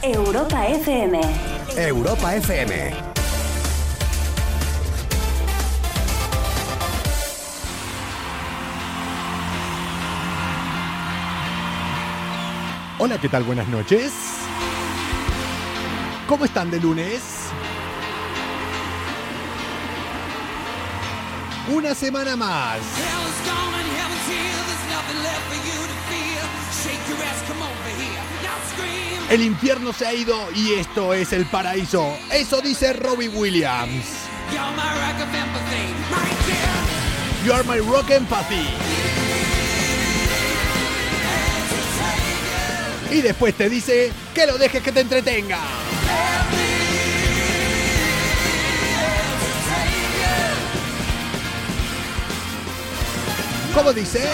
Europa FM. Europa FM. Hola, ¿qué tal? Buenas noches. ¿Cómo están de lunes? Una semana más. El infierno se ha ido y esto es el paraíso. Eso dice Robbie Williams. You are my rock empathy. Y después te dice que lo dejes que te entretenga. ¿Cómo dice?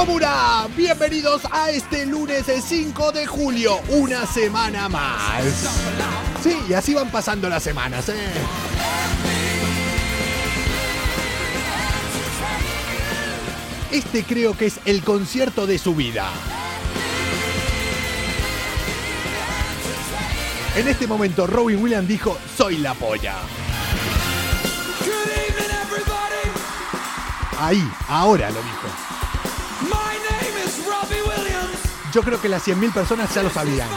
Comuna, bienvenidos a este lunes 5 de julio, una semana más. Sí, y así van pasando las semanas, ¿eh? Este creo que es el concierto de su vida. En este momento Robin Williams dijo, soy la polla. Ahí, ahora lo dijo. Yo creo que las 100.000 personas ya lo sabían.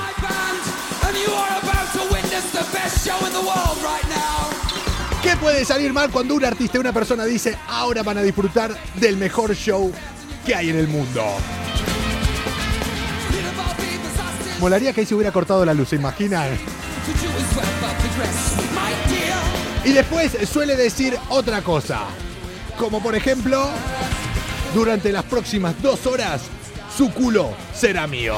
¿Qué puede salir mal cuando un artista una persona dice ahora van a disfrutar del mejor show que hay en el mundo? Molaría que ahí se hubiera cortado la luz, ¿se imaginan? Y después suele decir otra cosa. Como por ejemplo, durante las próximas dos horas, su culo será mío.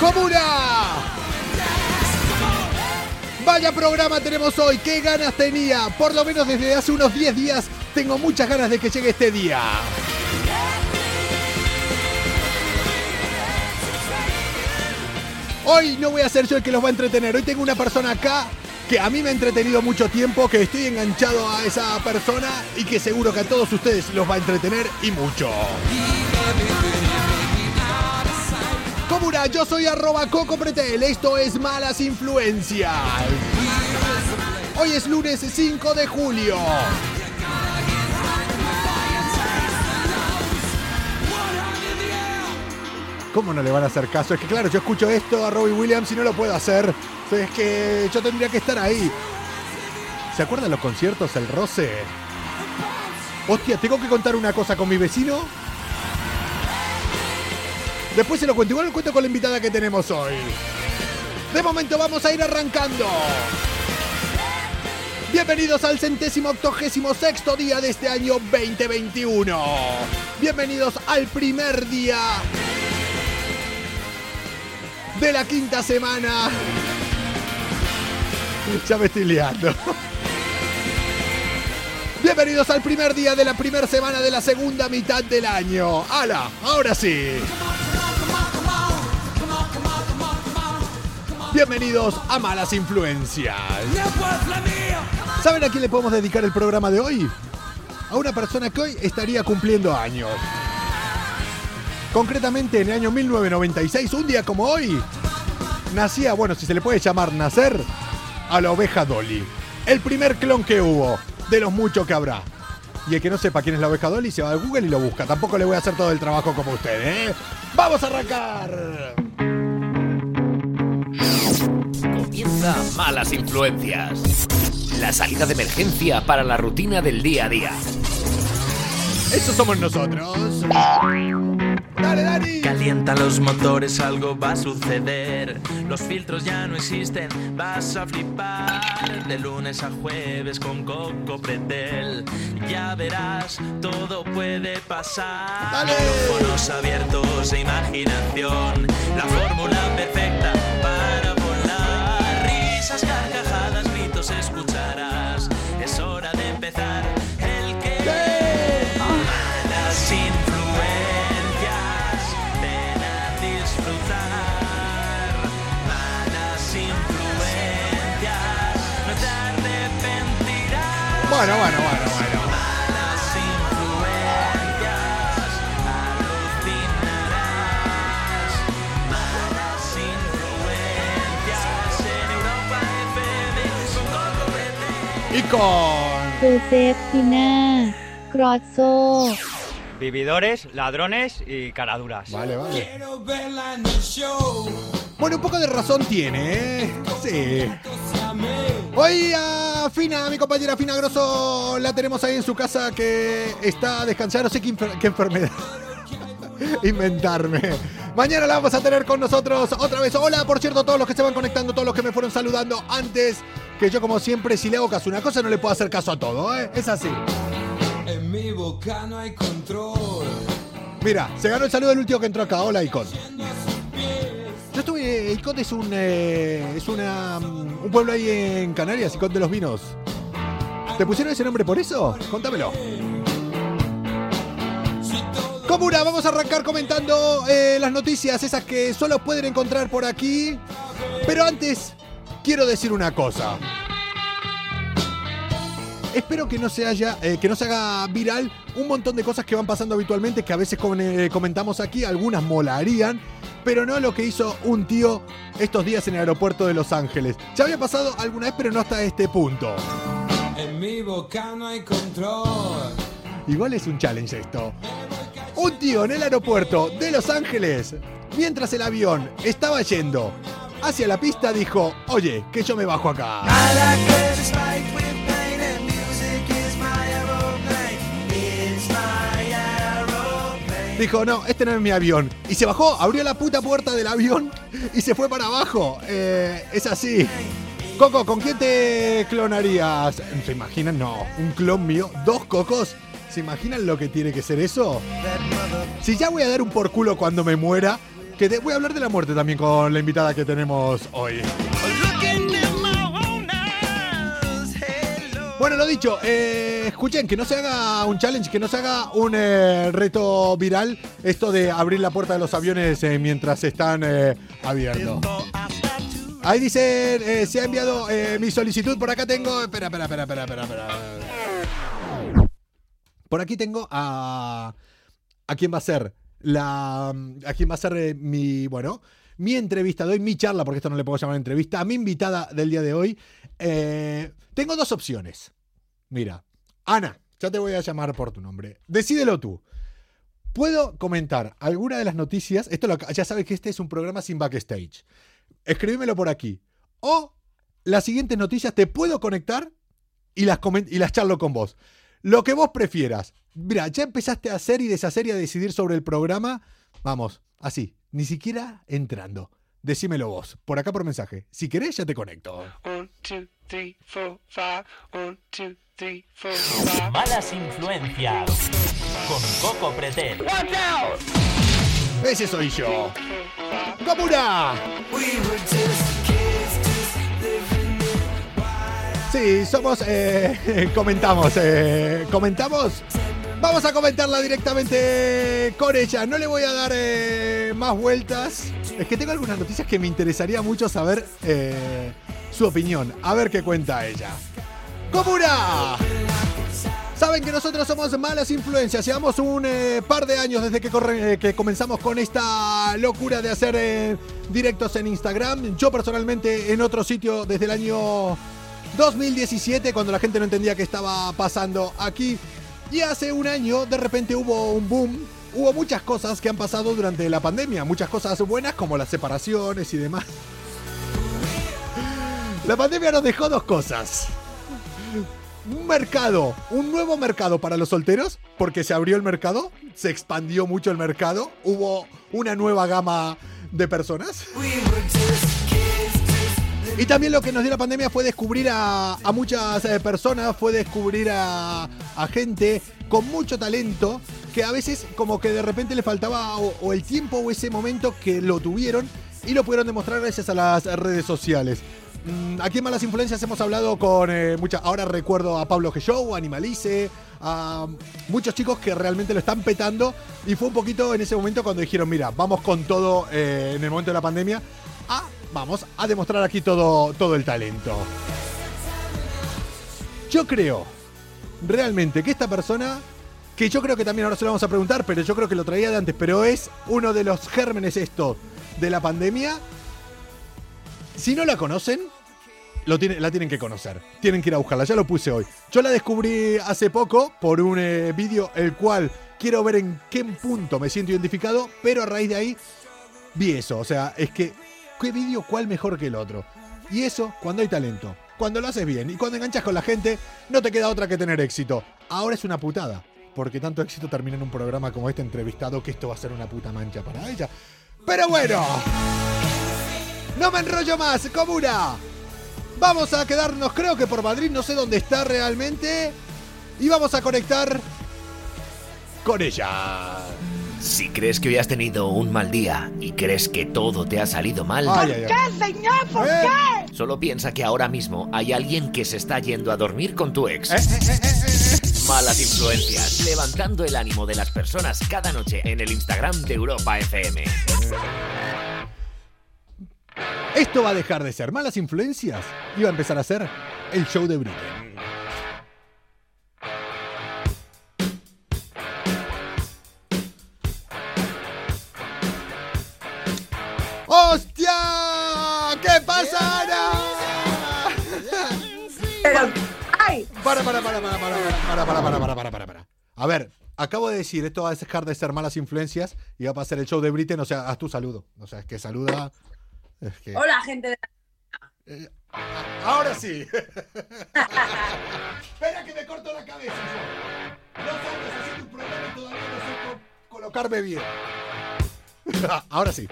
¡Comuna! Vaya programa tenemos hoy, qué ganas tenía. Por lo menos desde hace unos 10 días tengo muchas ganas de que llegue este día. Hoy no voy a ser yo el que los va a entretener. Hoy tengo una persona acá que a mí me ha entretenido mucho tiempo, que estoy enganchado a esa persona y que seguro que a todos ustedes los va a entretener y mucho. Comuna, yo soy arroba Coco Pretel, esto es Malas Influencias. Hoy es lunes 5 de julio. ¿Cómo no le van a hacer caso? Es que claro, yo escucho esto a Robbie Williams y no lo puedo hacer. Es que yo tendría que estar ahí. ¿Se acuerdan los conciertos, el roce? Hostia, tengo que contar una cosa con mi vecino Después se lo cuento. Igual lo cuento con la invitada que tenemos hoy. De momento vamos a ir arrancando. Bienvenidos al centésimo octogésimo sexto día de este año 2021. Bienvenidos al primer día de la quinta semana. Ya me estoy liando. Bienvenidos al primer día de la primera semana de la segunda mitad del año. ¡Hala! Ahora sí. Bienvenidos a Malas Influencias. ¿Saben a quién le podemos dedicar el programa de hoy? A una persona que hoy estaría cumpliendo años. Concretamente en el año 1996, un día como hoy, nacía, bueno, si se le puede llamar nacer, a la oveja Dolly. El primer clon que hubo, de los muchos que habrá. Y el que no sepa quién es la oveja Dolly se va a Google y lo busca. Tampoco le voy a hacer todo el trabajo como usted, ¿eh? ¡Vamos a arrancar! Comienza Malas Influencias. La salida de emergencia para la rutina del día a día. Eso somos nosotros. Dale, Dani. Calienta los motores, algo va a suceder. Los filtros ya no existen, vas a flipar. De lunes a jueves con Coco Pretel. Ya verás, todo puede pasar. Dale. Micrófonos abiertos e imaginación. La fórmula perfecta bueno, bueno, bueno, bueno. Y con... Josefina Croazzo. Vividores, ladrones y caraduras. Vale, vale. Bueno, un poco de razón tiene, ¿eh? Sí. Hoy a Fina, mi compañera Fina Grosso, la tenemos ahí en su casa que está descansando. No sé qué, enfer- qué enfermedad. Inventarme. Mañana la vamos a tener con nosotros otra vez. Hola, por cierto, todos los que se van conectando, todos los que me fueron saludando antes. Que yo, como siempre, si le hago caso a una cosa, no le puedo hacer caso a todo, ¿eh? Es así. En mi boca no hay control. Mira, se ganó el saludo del último que entró acá. Hola, Icon. Yo estuve. Icon es un. eh, es una. mm, un pueblo ahí en Canarias, Icon de los Vinos. ¿Te pusieron ese nombre por eso? Contámelo. Comuna, vamos a arrancar comentando eh, las noticias, esas que solo pueden encontrar por aquí. Pero antes, quiero decir una cosa. Espero que no se haya, eh, que no se haga viral un montón de cosas que van pasando habitualmente, que a veces eh, comentamos aquí, algunas molarían, pero no lo que hizo un tío estos días en el aeropuerto de Los Ángeles. Ya había pasado alguna vez, pero no hasta este punto. En mi boca no hay control. Igual es un challenge esto. Un tío en el aeropuerto de Los Ángeles, mientras el avión estaba yendo hacia la pista, dijo, oye, que yo me bajo acá. Dijo, no, este no es mi avión. Y se bajó, abrió la puta puerta del avión y se fue para abajo. Eh, es así. Coco, ¿con quién te clonarías? ¿Se imaginan? No, un clon mío, dos cocos. ¿Se imaginan lo que tiene que ser eso? Si ya voy a dar un por culo cuando me muera, que te- voy a hablar de la muerte también con la invitada que tenemos hoy. Bueno, lo dicho, eh, escuchen, que no se haga un challenge, que no se haga un eh, reto viral, esto de abrir la puerta de los aviones eh, mientras están eh, abiertos. Ahí dicen, se ha enviado mi solicitud, por acá tengo... Espera, espera, espera, espera, espera, espera. Por aquí tengo a... ¿A quién va a ser? La... ¿A quién va a ser mi... Bueno, mi entrevista de hoy, mi charla, porque esto no le puedo llamar entrevista, a mi invitada del día de hoy. Tengo dos opciones. Mira, Ana, ya te voy a llamar por tu nombre. Decídelo tú. ¿Puedo comentar alguna de las noticias? Esto ya sabes que este es un programa sin backstage. Escribímelo por aquí. O las siguientes noticias te puedo conectar y las, y las charlo con vos. Lo que vos prefieras. Mira, ya empezaste a hacer y deshacer y a decidir sobre el programa. Vamos, así, ni siquiera entrando. Decímelo vos, por acá por mensaje. Si querés, ya te conecto. One, two, three, four, five. One, two, three, four, five. Malas influencias con Coco Pretel. Ese soy yo. ¡Comuna! Sí, somos. eh, comentamos. eh, ¿Comentamos? Vamos a comentarla directamente con ella. No le voy a dar eh, más vueltas. Es que tengo algunas noticias que me interesaría mucho saber eh, su opinión. A ver qué cuenta ella. ¡Comuna! Saben que nosotros somos malas influencias. Llevamos un eh, par de años desde que, comenzamos con esta locura de hacer directos en Instagram. Yo personalmente en otro sitio desde el año 2017, cuando la gente no entendía qué estaba pasando aquí. Y hace un año de repente hubo un boom. Hubo muchas cosas que han pasado durante la pandemia. Muchas cosas buenas como las separaciones y demás. La pandemia nos dejó dos cosas un mercado, un nuevo mercado para los solteros, porque se abrió el mercado, se expandió mucho el mercado, hubo una nueva gama de personas. Y también lo que nos dio la pandemia fue descubrir a, muchas eh, personas, fue descubrir a, gente con mucho talento que a veces como que de repente le faltaba o, el tiempo o ese momento que lo tuvieron y lo pudieron demostrar gracias a las redes sociales. Mm, Aquí en Malas Influencias hemos hablado con eh, muchas. Ahora recuerdo a Pablo G. A Animalice, a muchos chicos que realmente lo están petando. Y fue un poquito en ese momento cuando dijeron: Mira, vamos con todo eh, en el momento de la pandemia. A, vamos a demostrar aquí todo, todo el talento. Yo creo realmente que esta persona, que yo creo que también ahora se lo vamos a preguntar, pero yo creo que lo traía de antes, pero es uno de los gérmenes esto de la pandemia. Si no la conocen, lo tiene- la tienen que conocer. Tienen que ir a buscarla. Ya lo puse hoy. Yo la descubrí hace poco por un eh, vídeo el cual quiero ver en qué punto me siento identificado, pero a raíz de ahí vi eso. O sea, es que, ¿qué vídeo cuál mejor que el otro? Y eso cuando hay talento. Cuando lo haces bien y cuando enganchas con la gente, no te queda otra que tener éxito. Ahora es una putada. Porque tanto éxito termina en un programa como este entrevistado que esto va a ser una puta mancha para ella. Pero bueno. No me enrollo más, comuna. Vamos a quedarnos, creo que por Madrid, no sé dónde está realmente. Y vamos a conectar con ella. Si crees que hoy has tenido un mal día y crees que todo te ha salido mal, Ay, ay, ay. señor? ¿Por Eh. qué? solo piensa que ahora mismo hay alguien que se está yendo a dormir con tu ex. Eh, eh, eh, eh, eh. Malas influencias, levantando el ánimo de las personas cada noche en el Instagram de Europa FM. Esto va a dejar de ser malas influencias y va a empezar a ser el show de Britney. Para, para, para, para, para, para, para, para, para, para, para, para. A ver, acabo de decir, esto va a dejar de ser malas influencias y va a pasar el show de Britney, o sea, haz tu saludo. O sea, es que saluda... Es que... Hola, gente de Eh, ahora sí. Espera que me corto la cabeza. yo. Dos años haciendo un programa y todavía no sé co- colocarme bien. ahora sí.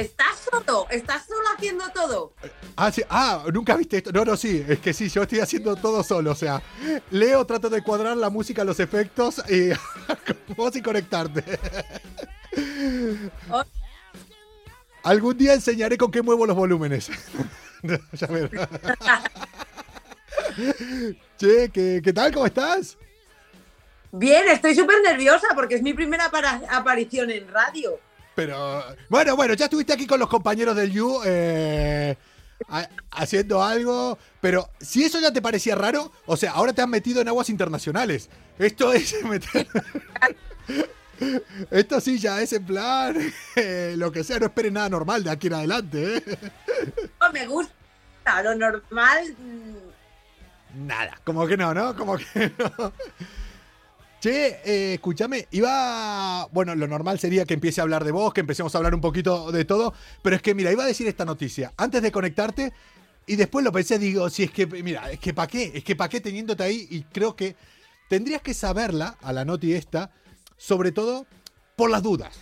¿Estás solo? ¿Estás solo haciendo todo? Ah, sí. Ah, nunca viste esto. No, no, sí. Es que sí, yo estoy haciendo todo solo. O sea, leo, trato de cuadrar la música, los efectos y vos y conectarte. Oh. Algún día enseñaré con qué muevo los volúmenes. ya verás. che, ¿qué, ¿qué tal? ¿Cómo estás? Bien, estoy súper nerviosa porque es mi primera aparición en radio. Pero bueno, bueno, ya estuviste aquí con los compañeros del You eh, ha- haciendo algo. Pero si eso ya te parecía raro, o sea, ahora te has metido en aguas internacionales. Esto es meter. Esto sí ya es en plan eh, lo que sea, no esperes nada normal de aquí en adelante, ¿eh? No, me gusta, lo normal. mm, Nada, como que no, ¿no? Como que no. Che, eh, escúchame, iba. Bueno, lo normal sería que empiece a hablar de vos, que empecemos a hablar un poquito de todo. Pero es que, mira, iba a decir esta noticia antes de conectarte y después lo pensé, digo, si es que, mira, es que para qué, es que para qué teniéndote ahí y creo que tendrías que saberla a la noti esta, sobre todo por las dudas,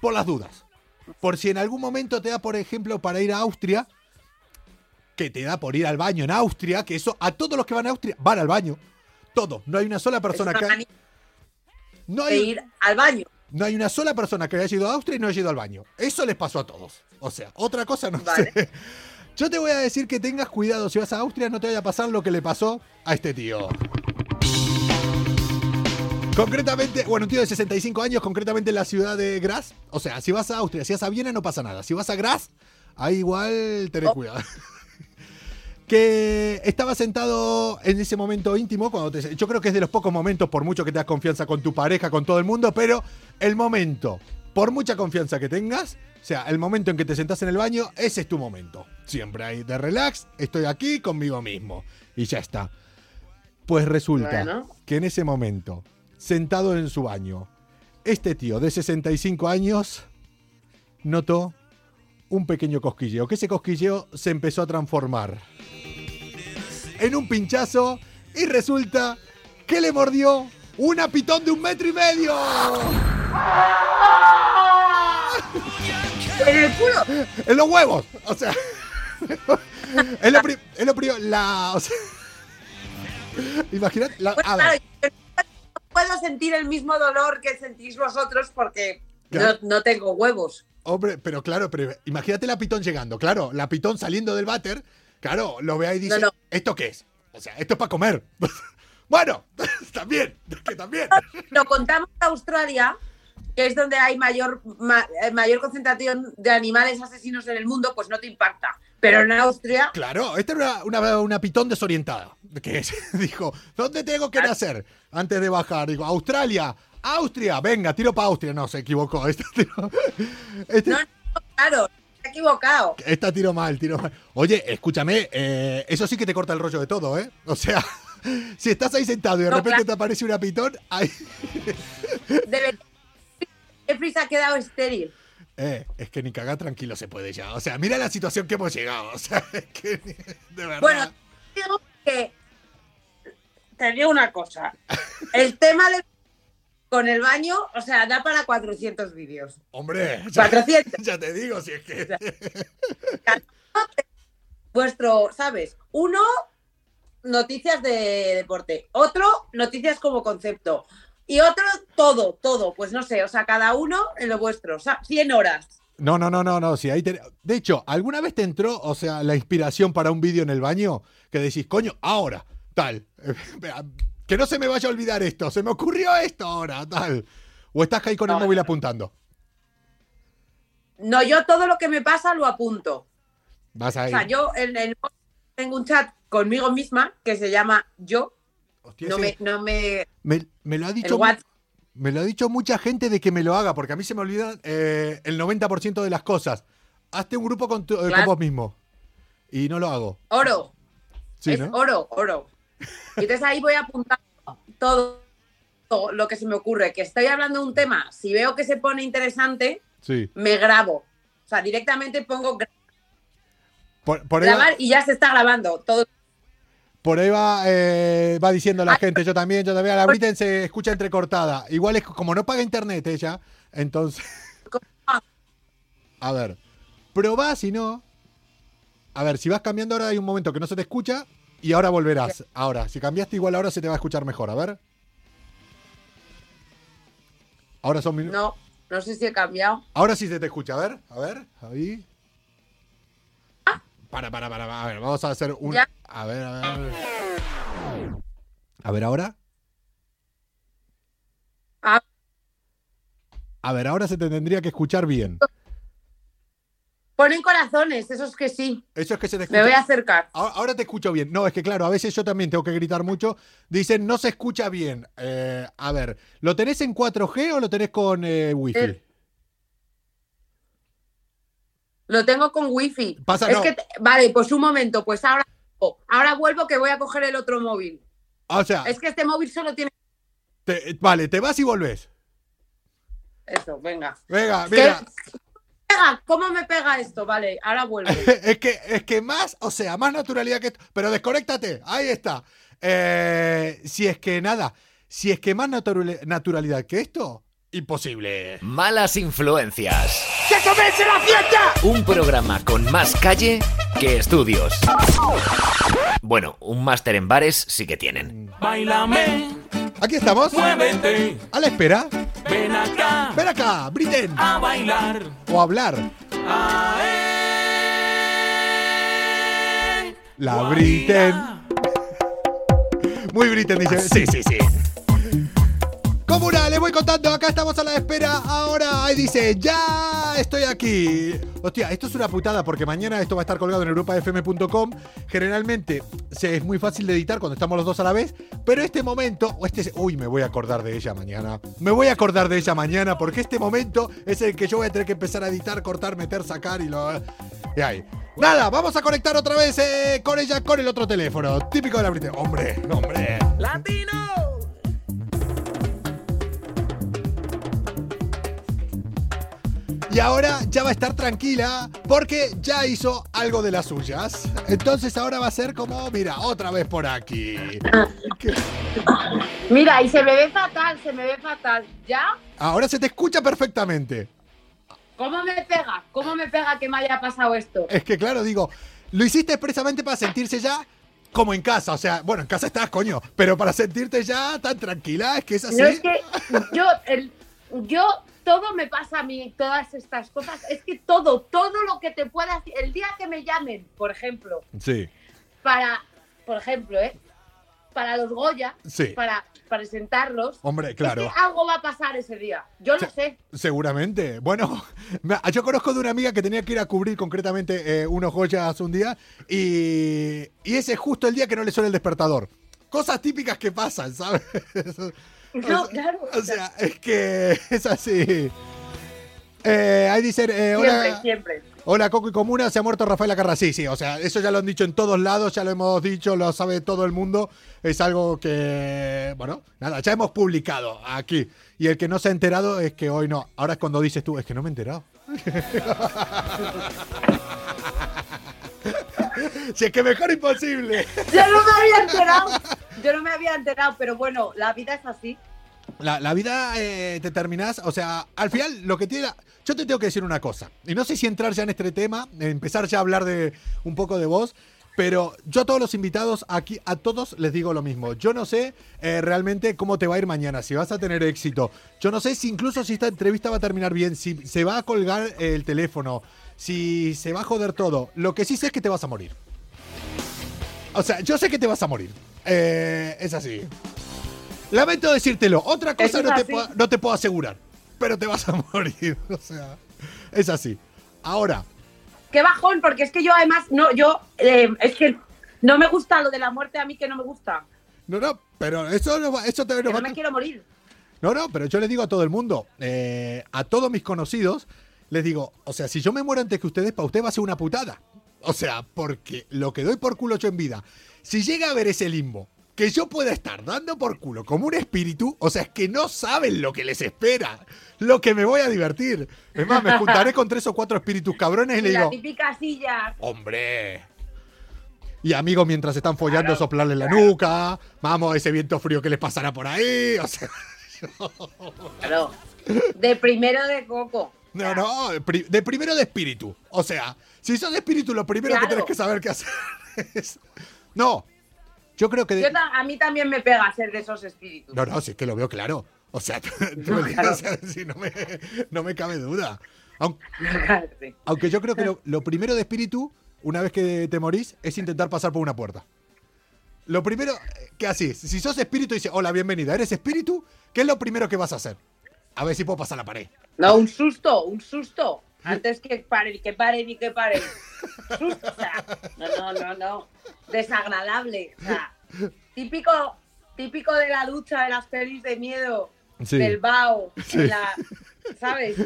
por las dudas. Por si en algún momento te da, por ejemplo, para ir a Austria, que te da por ir al baño en Austria, que eso a todos los que van a Austria van al baño. Todos. No hay una sola persona que. No de hay, ir al baño. no hay una sola persona que haya ido a Austria y no haya ido al baño. Eso les pasó a todos. O sea, otra cosa no Vale. sé. Yo te voy a decir que tengas cuidado. Si vas a Austria, no te vaya a pasar lo que le pasó a este tío. Concretamente, bueno, un tío de 65 años, concretamente en la ciudad de Graz. O sea, si vas a Austria, si vas a Viena, no pasa nada. Si vas a Graz, ahí igual tenés Oh. cuidado. Que estaba sentado en ese momento íntimo, cuando te- yo creo que es de los pocos momentos, por mucho que te das confianza con tu pareja, con todo el mundo, pero el momento, por mucha confianza que tengas, o sea, el momento en que te sentás en el baño, ese es tu momento. Siempre ahí de relax, estoy aquí conmigo mismo. Y ya está. Pues resulta Bueno. que en ese momento, sentado en su baño, este tío de 65 años notó un pequeño cosquilleo, que ese cosquilleo se empezó a transformar en un pinchazo y resulta que le mordió una pitón de un metro y medio. En el culo. En los huevos. O sea. es lo, pri- es lo primero. La. O sea, imaginad. La, a ver, claro, yo no puedo sentir el mismo dolor que sentís vosotros porque no tengo huevos. hombre, pero claro, pero imagínate la pitón llegando. Claro, la pitón saliendo del váter. Claro, lo ve ahí y dice: No, no. ¿Esto qué es? O sea, esto es para comer. bueno, también. Que también. Lo contamos en Australia, que es donde hay mayor, ma- eh, mayor concentración de animales asesinos en el mundo, pues no te impacta. Pero en Austria, Claro, esta era una, una, una pitón desorientada. que dijo, ¿dónde tengo que nacer? Antes de bajar, dijo, Australia, Austria, venga, tiro para Austria. No, se equivocó. Tiro, este- No, no, claro, ha equivocado. esta tiro mal, tiro mal. Oye, escúchame, eh, eso sí que te corta el rollo de todo, ¿eh? O sea, si estás ahí sentado y de No, repente claro. te aparece una pitón, ahí... Debe... Jeffrey se ha quedado estéril. Eh, es que ni cagar tranquilo se puede ya. O sea, mira la situación que hemos llegado. O sea, es que de verdad. Bueno, digo que te digo una cosa. El tema de con el baño, o sea, da para 400 vídeos. Hombre, ya, 400. ya te digo, si es que. Vuestro, ¿sabes? Uno, noticias de deporte. Otro, noticias como concepto. Y otro, todo, todo. Pues no sé, o sea, cada uno en lo vuestro. O sea, 100 horas. No, no, no, no, no. Ahí te- De hecho, ¿alguna vez te entró, o sea, la inspiración para un vídeo en el baño? Que decís, coño, ahora, tal. Que no se me vaya a olvidar esto. Se me ocurrió esto ahora, tal. O estás ahí con el móvil apuntando. No, yo todo lo que me pasa lo apunto. Vas O ahí. sea, yo en el tengo un chat conmigo misma que se llama Yo. Hostia, No me, no me. me, me lo ha dicho. Me lo ha dicho mucha gente de que me lo haga, porque a mí se me olvidan eh, el 90% de las cosas. Hazte un grupo con, tu- eh, con vos mismo. Y no lo hago. Oro. Sí, es ¿no? oro, oro. Y entonces ahí voy apuntando todo, todo lo que se me ocurre. Que estoy hablando de un tema, si veo que se pone interesante, Sí. me grabo. O sea, directamente pongo Por, grabar y ya se está grabando. Todo. por ahí va, eh, va diciendo la gente, yo también, yo también. A la Britten se escucha entrecortada. Igual es como no paga internet ella, entonces. A ver, probá si no. A ver, si vas cambiando ahora hay un momento que no se te escucha y ahora volverás. Ahora, si cambiaste igual ahora se te va a escuchar mejor. A ver. Ahora son minutos. No, no sé si he cambiado. Ahora sí se te escucha, a ver, a ver, ahí. Para, para, para, para, a ver, vamos a hacer un... Ya. A ver, a ver, a ver. A ver, ahora. Ah. A ver, ahora se te tendría que escuchar bien. Ponen corazones, esos que sí. Eso es que se te escucha. Me voy a acercar. Ahora, ahora te escucho bien. No, es que claro, a veces yo también tengo que gritar mucho. Dicen, no se escucha bien. Eh, a ver, ¿lo tenés en 4G o lo tenés con eh, Wi-Fi? Eh, Lo tengo con wifi. Pasa, es no. que te- vale, pues un momento, pues ahora, ahora vuelvo que voy a coger el otro móvil. o sea, Es que este móvil solo tiene te- vale, te vas y volvés. eso, venga. Venga, ¿Qué- mira. Pega? ¿Cómo me pega esto? Vale, ahora vuelvo. es que, es que más, o sea, más naturalidad que esto. Pero desconéctate, ahí está. Eh, si es que nada, si es que más naturali- naturalidad que esto, imposible. Malas influencias. ¡Que comience la fiesta! Un programa con más calle que estudios. Bueno, un máster en bares sí que tienen. Bailame, Aquí estamos, muévete, a la espera. Ven acá Ven acá, Briten. a bailar. O hablar. Ae. La. Briten. Muy Briten, dice. Sí, sí, sí. Comuna, les voy contando, acá estamos a la espera. Ahora, ahí dice, ya estoy aquí. Hostia, esto es una putada porque mañana esto va a estar colgado en europafm.com. Generalmente se, es muy fácil de editar cuando estamos los dos a la vez, pero este momento, o este, uy, me voy a acordar de ella mañana. Me voy a acordar de ella mañana porque este momento es el que yo voy a tener que empezar a editar, cortar, meter, sacar y lo. Y ahí. Nada, vamos a conectar otra vez eh, con ella con el otro teléfono. Típico de la Britney. Hombre, hombre. Latino. Y ahora ya va a estar tranquila porque ya hizo algo de las suyas. Entonces ahora va a ser como, mira, otra vez por aquí. ¿Qué? Mira, y se me ve fatal, se me ve fatal. ¿Ya? Ahora se te escucha perfectamente. ¿Cómo me pega? ¿Cómo me pega que me haya pasado esto? Es que claro, digo, lo hiciste expresamente para sentirse ya como en casa. O sea, bueno, en casa estás, coño, pero para sentirte ya tan tranquila, es que es así. No es que yo, el, yo, todo me pasa a mí, todas estas cosas. Es que todo, todo lo que te pueda el día que me llamen, por ejemplo, Sí. para, por ejemplo, ¿eh? para los Goya, Sí. para presentarlos. Hombre, Es claro. que algo va a pasar ese día. Yo lo sé. Seguramente. Bueno, yo conozco de una amiga que tenía que ir a cubrir concretamente eh, unos joyas un día y, y ese es justo el día que no le suena el despertador. Cosas típicas que pasan, ¿sabes? No, claro. O sea, es que es así. Eh, ahí dicen, eh, siempre, hola, siempre. hola Coco y Comuna, se ha muerto Rafael Acarra. Sí, sí, o sea, eso ya lo han dicho en todos lados, ya lo hemos dicho, lo sabe todo el mundo. Es algo que, bueno, nada, ya hemos publicado aquí. Y el que no se ha enterado es que hoy no. Ahora es cuando dices tú, es que no me he enterado. si es que mejor imposible. Yo no me había enterado. Yo no me había enterado, pero bueno, la vida es así. La, la vida eh, te terminás, o sea, al final lo que tiene... la- Yo te tengo que decir una cosa, y no sé si entrar ya en este tema, empezar ya a hablar de un poco de vos, pero yo a todos los invitados aquí, a todos les digo lo mismo. Yo no sé eh, realmente cómo te va a ir mañana, si vas a tener éxito. Yo no sé si incluso si esta entrevista va a terminar bien, si se va a colgar el teléfono, si se va a joder todo. Lo que sí sé es que te vas a morir. O sea, yo sé que te vas a morir. Eh, es así. Lamento decírtelo. Otra cosa no te, puedo, no te puedo asegurar. Pero te vas a morir. O sea, es así. Ahora, Qué bajón, porque es que yo además, no, yo, eh, es que no me gusta lo de la muerte a mí que no me gusta. no, no, pero eso, no eso te no no me quiero morir. No, no, pero yo les digo a todo el mundo, eh, a todos mis conocidos, les digo, o sea, si yo me muero antes que ustedes, para usted va a ser una putada. O sea, porque lo que doy por culo yo en vida, si llega a ver ese limbo, que yo pueda estar dando por culo como un espíritu, o sea, es que no saben lo que les espera, lo que me voy a divertir. Es más, me juntaré con tres o cuatro espíritus cabrones y le Y la digo, típica silla. hombre. Y amigos, mientras están follando, Claro, soplarle la nuca, vamos, ese viento frío que les pasará por ahí, o sea... Claro. De primero de coco. No, no, de pri- de primero de espíritu. O sea, si sos de espíritu, lo primero Claro. que tenés que saber qué hacer es. No, yo creo que. de- Yo ta- a mí también me pega ser de esos espíritus. No, no, sí, es que lo veo claro. O sea, claro. no, me, no me cabe duda. Sí. Aunque yo creo que lo, lo primero de espíritu, una vez que te morís, es intentar pasar por una puerta. Lo primero eh, que así, si sos espíritu y dices, hola, bienvenida, ¿eres espíritu? ¿Qué es lo primero que vas a hacer? A ver si puedo pasar la pared. No, un susto, un susto. Antes que paren, que paren y que paren. Susto, o sea, no, no, no, no. Desagradable. O sea, típico, típico de la ducha de las pelis de miedo. Sí. Del bao. Sí. En la, ¿sabes?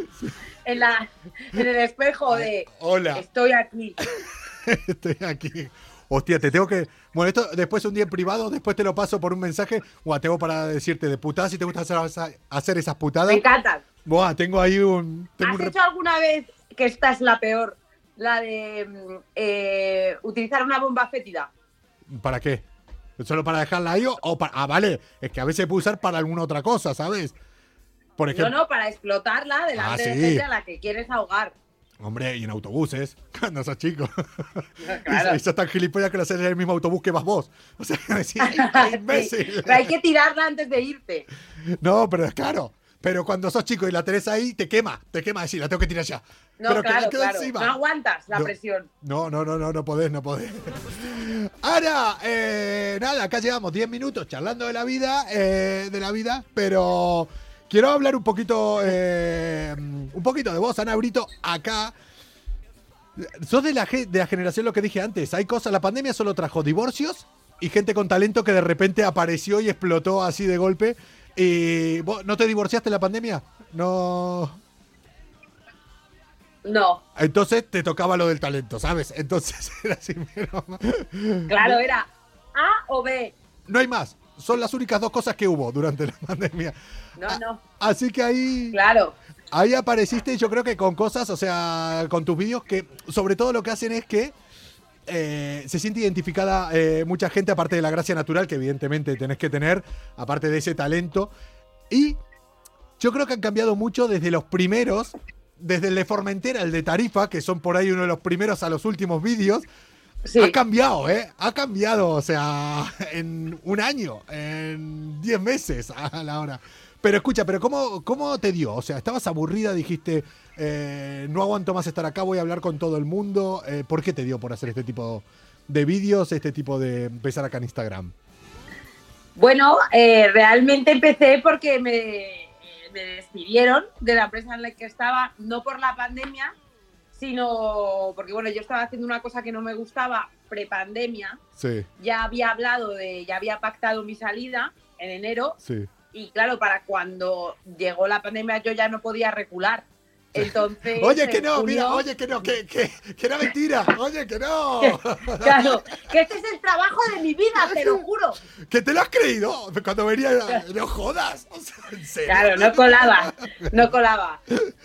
En, la, en el espejo de Hola. estoy aquí. Estoy aquí. Hostia, te tengo que. Bueno, esto después un día en privado, después te lo paso por un mensaje. Buah, tengo para decirte de putadas si te gusta hacer, hacer esas putadas. Me encantan. Buah, tengo ahí un. tengo ¿Has un hecho alguna vez, que esta es la peor, la de mm, eh, utilizar una bomba fétida? ¿Para qué? ¿Solo para dejarla ahí o, o para.? Ah, vale. Es que a veces puede usar para alguna otra cosa, ¿sabes? Por No, ejemplo. no, para explotarla delante Ah, de gente a la que quieres ahogar. Hombre, y en autobuses, cuando sos chico. Claro. Y sos tan gilipollas que lo haces en el mismo autobús que vas vos. O sea. Sí, pero hay que tirarla antes de irte. No, pero es claro. Pero cuando sos chico y la tenés ahí, te quema. Te quema decir, la tengo que tirar ya. No, pero claro, encima. No aguantas la No. presión. No, no, no, no, no podés, no podés. Ahora, eh, nada, acá llevamos 10 minutos charlando de la vida, eh, de la vida, pero quiero hablar un poquito, eh, un poquito de vos, Ana Brito, acá. Sos de la, de la generación lo que dije antes, hay cosas, la pandemia solo trajo divorcios y gente con talento que de repente apareció y explotó así de golpe. Y vos, ¿no te divorciaste en la pandemia? No. No, Entonces te tocaba lo del talento, ¿sabes? Entonces era así, pero... claro, era A o B. No hay más. Son las únicas dos cosas que hubo durante la pandemia. No, no, Así que ahí, claro. ahí apareciste, yo creo que con cosas, o sea, con tus vídeos que sobre todo lo que hacen es que eh, se siente identificada eh, mucha gente, aparte de la gracia natural que evidentemente tenés que tener, aparte de ese talento. Y yo creo que han cambiado mucho desde los primeros, desde el de Formentera, el de Tarifa, que son por ahí uno de los primeros a los últimos vídeos. Sí. Ha cambiado, ¿eh? Ha cambiado, o sea, en un año, en 10 meses a la hora. Pero escucha, pero ¿cómo, cómo te dio? O sea, ¿estabas aburrida? Dijiste, eh, no aguanto más estar acá, voy a hablar con todo el mundo. Eh, ¿Por qué te dio por hacer este tipo de vídeos, este tipo de empezar acá en Instagram? Bueno, eh, realmente empecé porque me, me despidieron de la empresa en la que estaba, no por la pandemia, sino porque, bueno, yo estaba haciendo una cosa que no me gustaba prepandemia. Sí, Ya había hablado de, ya había pactado mi salida en enero sí. Y claro, para cuando llegó la pandemia yo ya no podía recular. Entonces, Oye, que no, mira, oye, que no, que, que, que era mentira. Oye, que no. Claro, que este es el trabajo de mi vida, te lo juro. Que te lo has creído. Cuando venía, no jodas. O sea, en serio. Claro, no colaba, no colaba.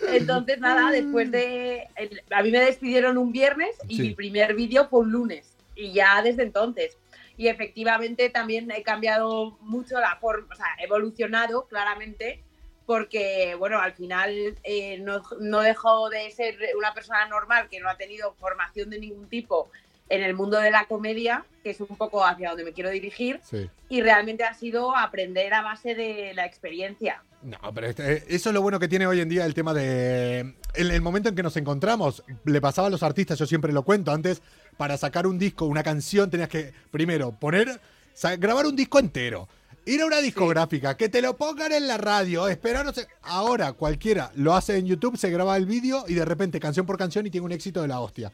Entonces, nada, después de... a mí me despidieron un viernes y Sí. mi primer vídeo fue un lunes. Y ya desde entonces. Y efectivamente también he cambiado mucho la forma, o sea, he evolucionado claramente porque, bueno, al final eh, no, no dejo de ser una persona normal que no ha tenido formación de ningún tipo en el mundo de la comedia, que es un poco hacia donde me quiero dirigir, Sí. y realmente ha sido aprender a base de la experiencia. No, pero este- eso es lo bueno que tiene hoy en día el tema de. En el momento en que nos encontramos, le pasaba a los artistas, yo siempre lo cuento. Antes, para sacar un disco, una canción, tenías que primero poner. grabar un disco entero. Ir a una discográfica, que te lo pongan en la radio, esperar, no sé. Ahora cualquiera lo hace en YouTube, se graba el vídeo y de repente, canción por canción, y tiene un éxito de la hostia.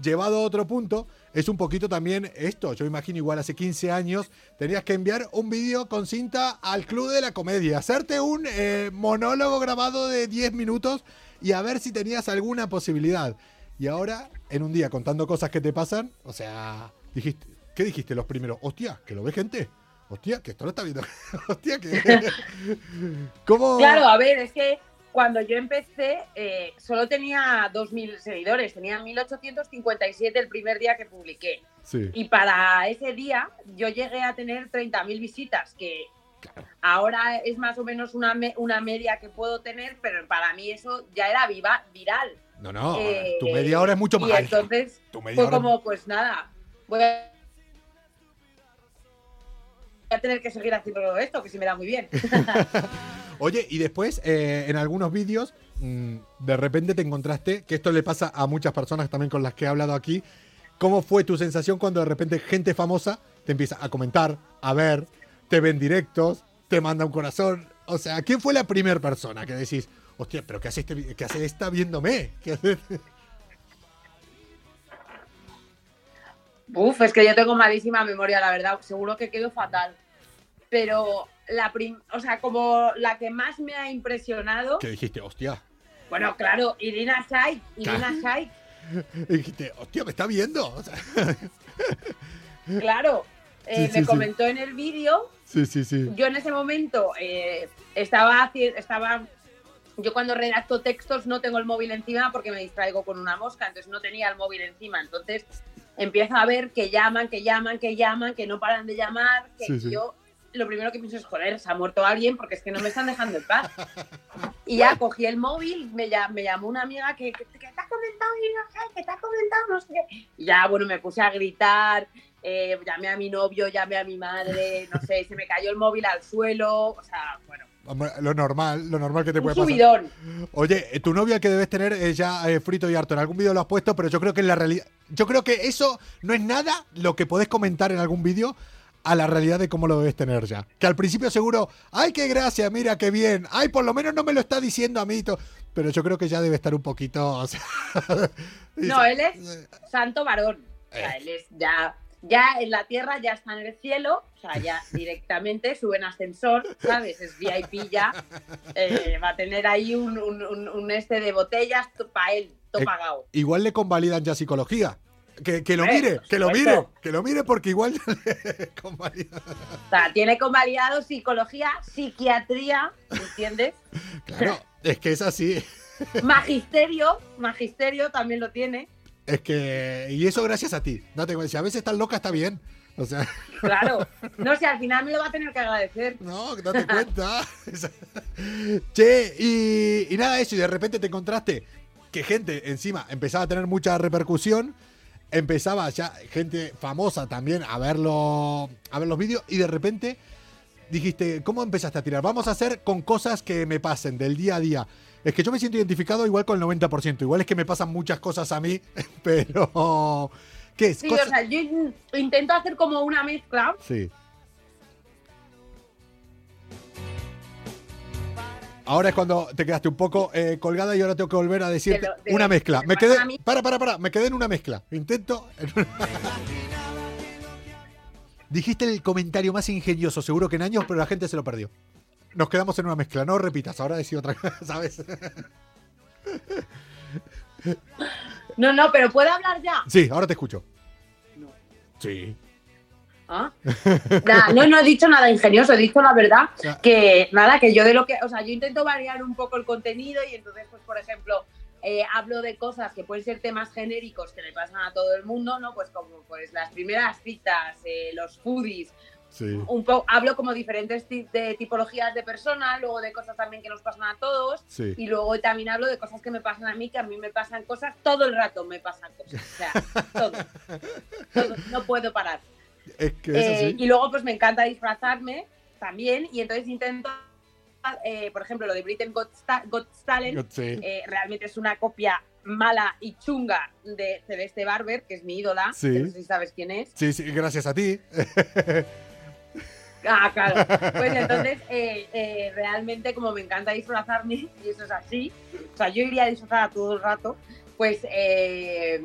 Llevado a otro punto, es un poquito también esto. Yo imagino igual hace 15 años tenías que enviar un vídeo con cinta al Club de la Comedia, hacerte un eh, monólogo grabado de 10 minutos y a ver si tenías alguna posibilidad. Y ahora, en un día contando cosas que te pasan, o sea, dijiste, ¿qué dijiste los primeros? Hostia, que lo ve gente. Hostia, que esto lo está viendo. Hostia, que. ¿Cómo? Claro, a ver, es que cuando yo empecé eh, solo tenía 2.000 seguidores, tenía 1.857 el primer día que publiqué. Sí. Y para ese día yo llegué a tener 30.000 visitas, que ahora es más o menos una, me- una media que puedo tener, pero para mí eso ya era viva, viral. No, no, Eh, tu media hora es mucho más Y alta. entonces fue como, pues nada, voy a voy a tener que seguir haciendo esto, que sí me da muy bien. Oye, y después, eh, en algunos vídeos, mm, de repente te encontraste, que esto le pasa a muchas personas también con las que he hablado aquí, ¿cómo fue tu sensación cuando de repente gente famosa te empieza a comentar, a ver, te ven directos, te manda un corazón? O sea, ¿quién fue la primera persona que decís, hostia, pero ¿qué hace, este, qué hace esta viéndome? ¿Qué hace? Uf, es que yo tengo malísima memoria, la verdad. Seguro que quedo fatal. Pero la prim o sea, como la que más me ha impresionado, Que dijiste, hostia. bueno, claro, Irina Shayk, Irina Shayk, dijiste, hostia, me está viendo. O sea, claro, eh, Sí, me sí. comentó en el vídeo. sí, sí, sí. Yo en ese momento eh, estaba haciendo, estaba, yo cuando redacto textos no tengo el móvil encima porque me distraigo con una mosca, entonces no tenía el móvil encima, entonces empiezo a ver que llaman, que llaman, que llaman, que no paran de llamar, que yo lo primero que pienso es, joder, se ha muerto alguien porque es que no me están dejando en paz. Y ya cogí el móvil, me, llam- me llamó una amiga que, que, que te ha comentado, y no sé, que te ha comentado, no sé qué. Y ya, bueno, me puse a gritar, eh, llamé a mi novio, llamé a mi madre, no sé, se me cayó el móvil al suelo, o sea, bueno, Hombre, Lo normal, lo normal que te un puede pasar. subidón. Oye, eh, tu novia que debes tener es ya eh, frito y harto. En algún vídeo lo has puesto, pero yo creo que en la realidad. Yo creo que eso no es nada lo que podés comentar en algún vídeo a la realidad de cómo lo debes tener ya. Que al principio seguro, ay, qué gracia, mira, qué bien. Ay, por lo menos no me lo está diciendo a mí. to-". Pero yo creo que ya debe estar un poquito. o sea, No, él es santo varón. O sea, él es ya, ya en la tierra, ya está en el cielo, o sea, ya directamente sube en ascensor, ¿sabes? Es VIP ya. Eh, va a tener ahí un, un- un- un este de botellas para él, todo Eh, pagado. Igual le convalidan ya psicología. Que, que lo mire, que lo mire, que lo mire porque igual. O sea, tiene convalidado psicología, psiquiatría, ¿entiendes? Claro, es que es así. Magisterio, magisterio también lo tiene. Es que. Y eso gracias a ti. No te, si a veces estás loca, está bien. O sea. Claro. No sé, al final me lo va a tener que agradecer. No, que date cuenta. che, y, y nada, eso, y de repente te encontraste que gente encima empezaba a tener mucha repercusión, empezaba ya gente famosa también a verlo, a ver los vídeos, y de repente dijiste, ¿cómo empezaste a tirar? Vamos a hacer con cosas que me pasen del día a día. Es que yo me siento identificado igual con el 90%, igual es que me pasan muchas cosas a mí, pero... ¿Qué es? Sí, Cosas- o sea, yo in- intento hacer como una mezcla Sí, Ahora es cuando te quedaste un poco eh, colgada y ahora tengo que volver a decirte De lo- de- una mezcla. me quedé. Para, para, para. Me quedé en una mezcla. Intento. Dijiste el comentario más ingenioso, seguro que en años, pero la gente se lo perdió. Nos quedamos en una mezcla. No repitas, ahora decís otra cosa, ¿sabes? No, no, pero ¿puedo hablar ya? Sí, ahora te escucho. Sí. ¿Ah? No, no he dicho nada ingenioso, he dicho la verdad. Que nada, que yo de lo que. O sea, yo intento variar un poco el contenido y entonces, pues, por ejemplo, eh, hablo de cosas que pueden ser temas genéricos que le pasan a todo el mundo, ¿no? Pues como pues las primeras citas, eh, los foodies, Sí. un poco hablo como diferentes de tipologías de personas, luego de cosas también que nos pasan a todos Sí. y luego también hablo de cosas que me pasan a mí, que a mí me pasan cosas, todo el rato me pasan cosas, o sea, todo, todo, no puedo parar. Es que es Eh, y luego pues me encanta disfrazarme también y entonces intento, eh, por ejemplo, lo de Britain Got, Talent, eh, realmente es una copia mala y chunga de Celeste Barber, que es mi ídola, Sí. que no sé si sabes quién es. Sí, sí, gracias a ti. Ah, claro. Pues entonces, eh, eh, realmente como me encanta disfrazarme, y eso es así, o sea, yo iría disfrazada todo el rato, pues eh,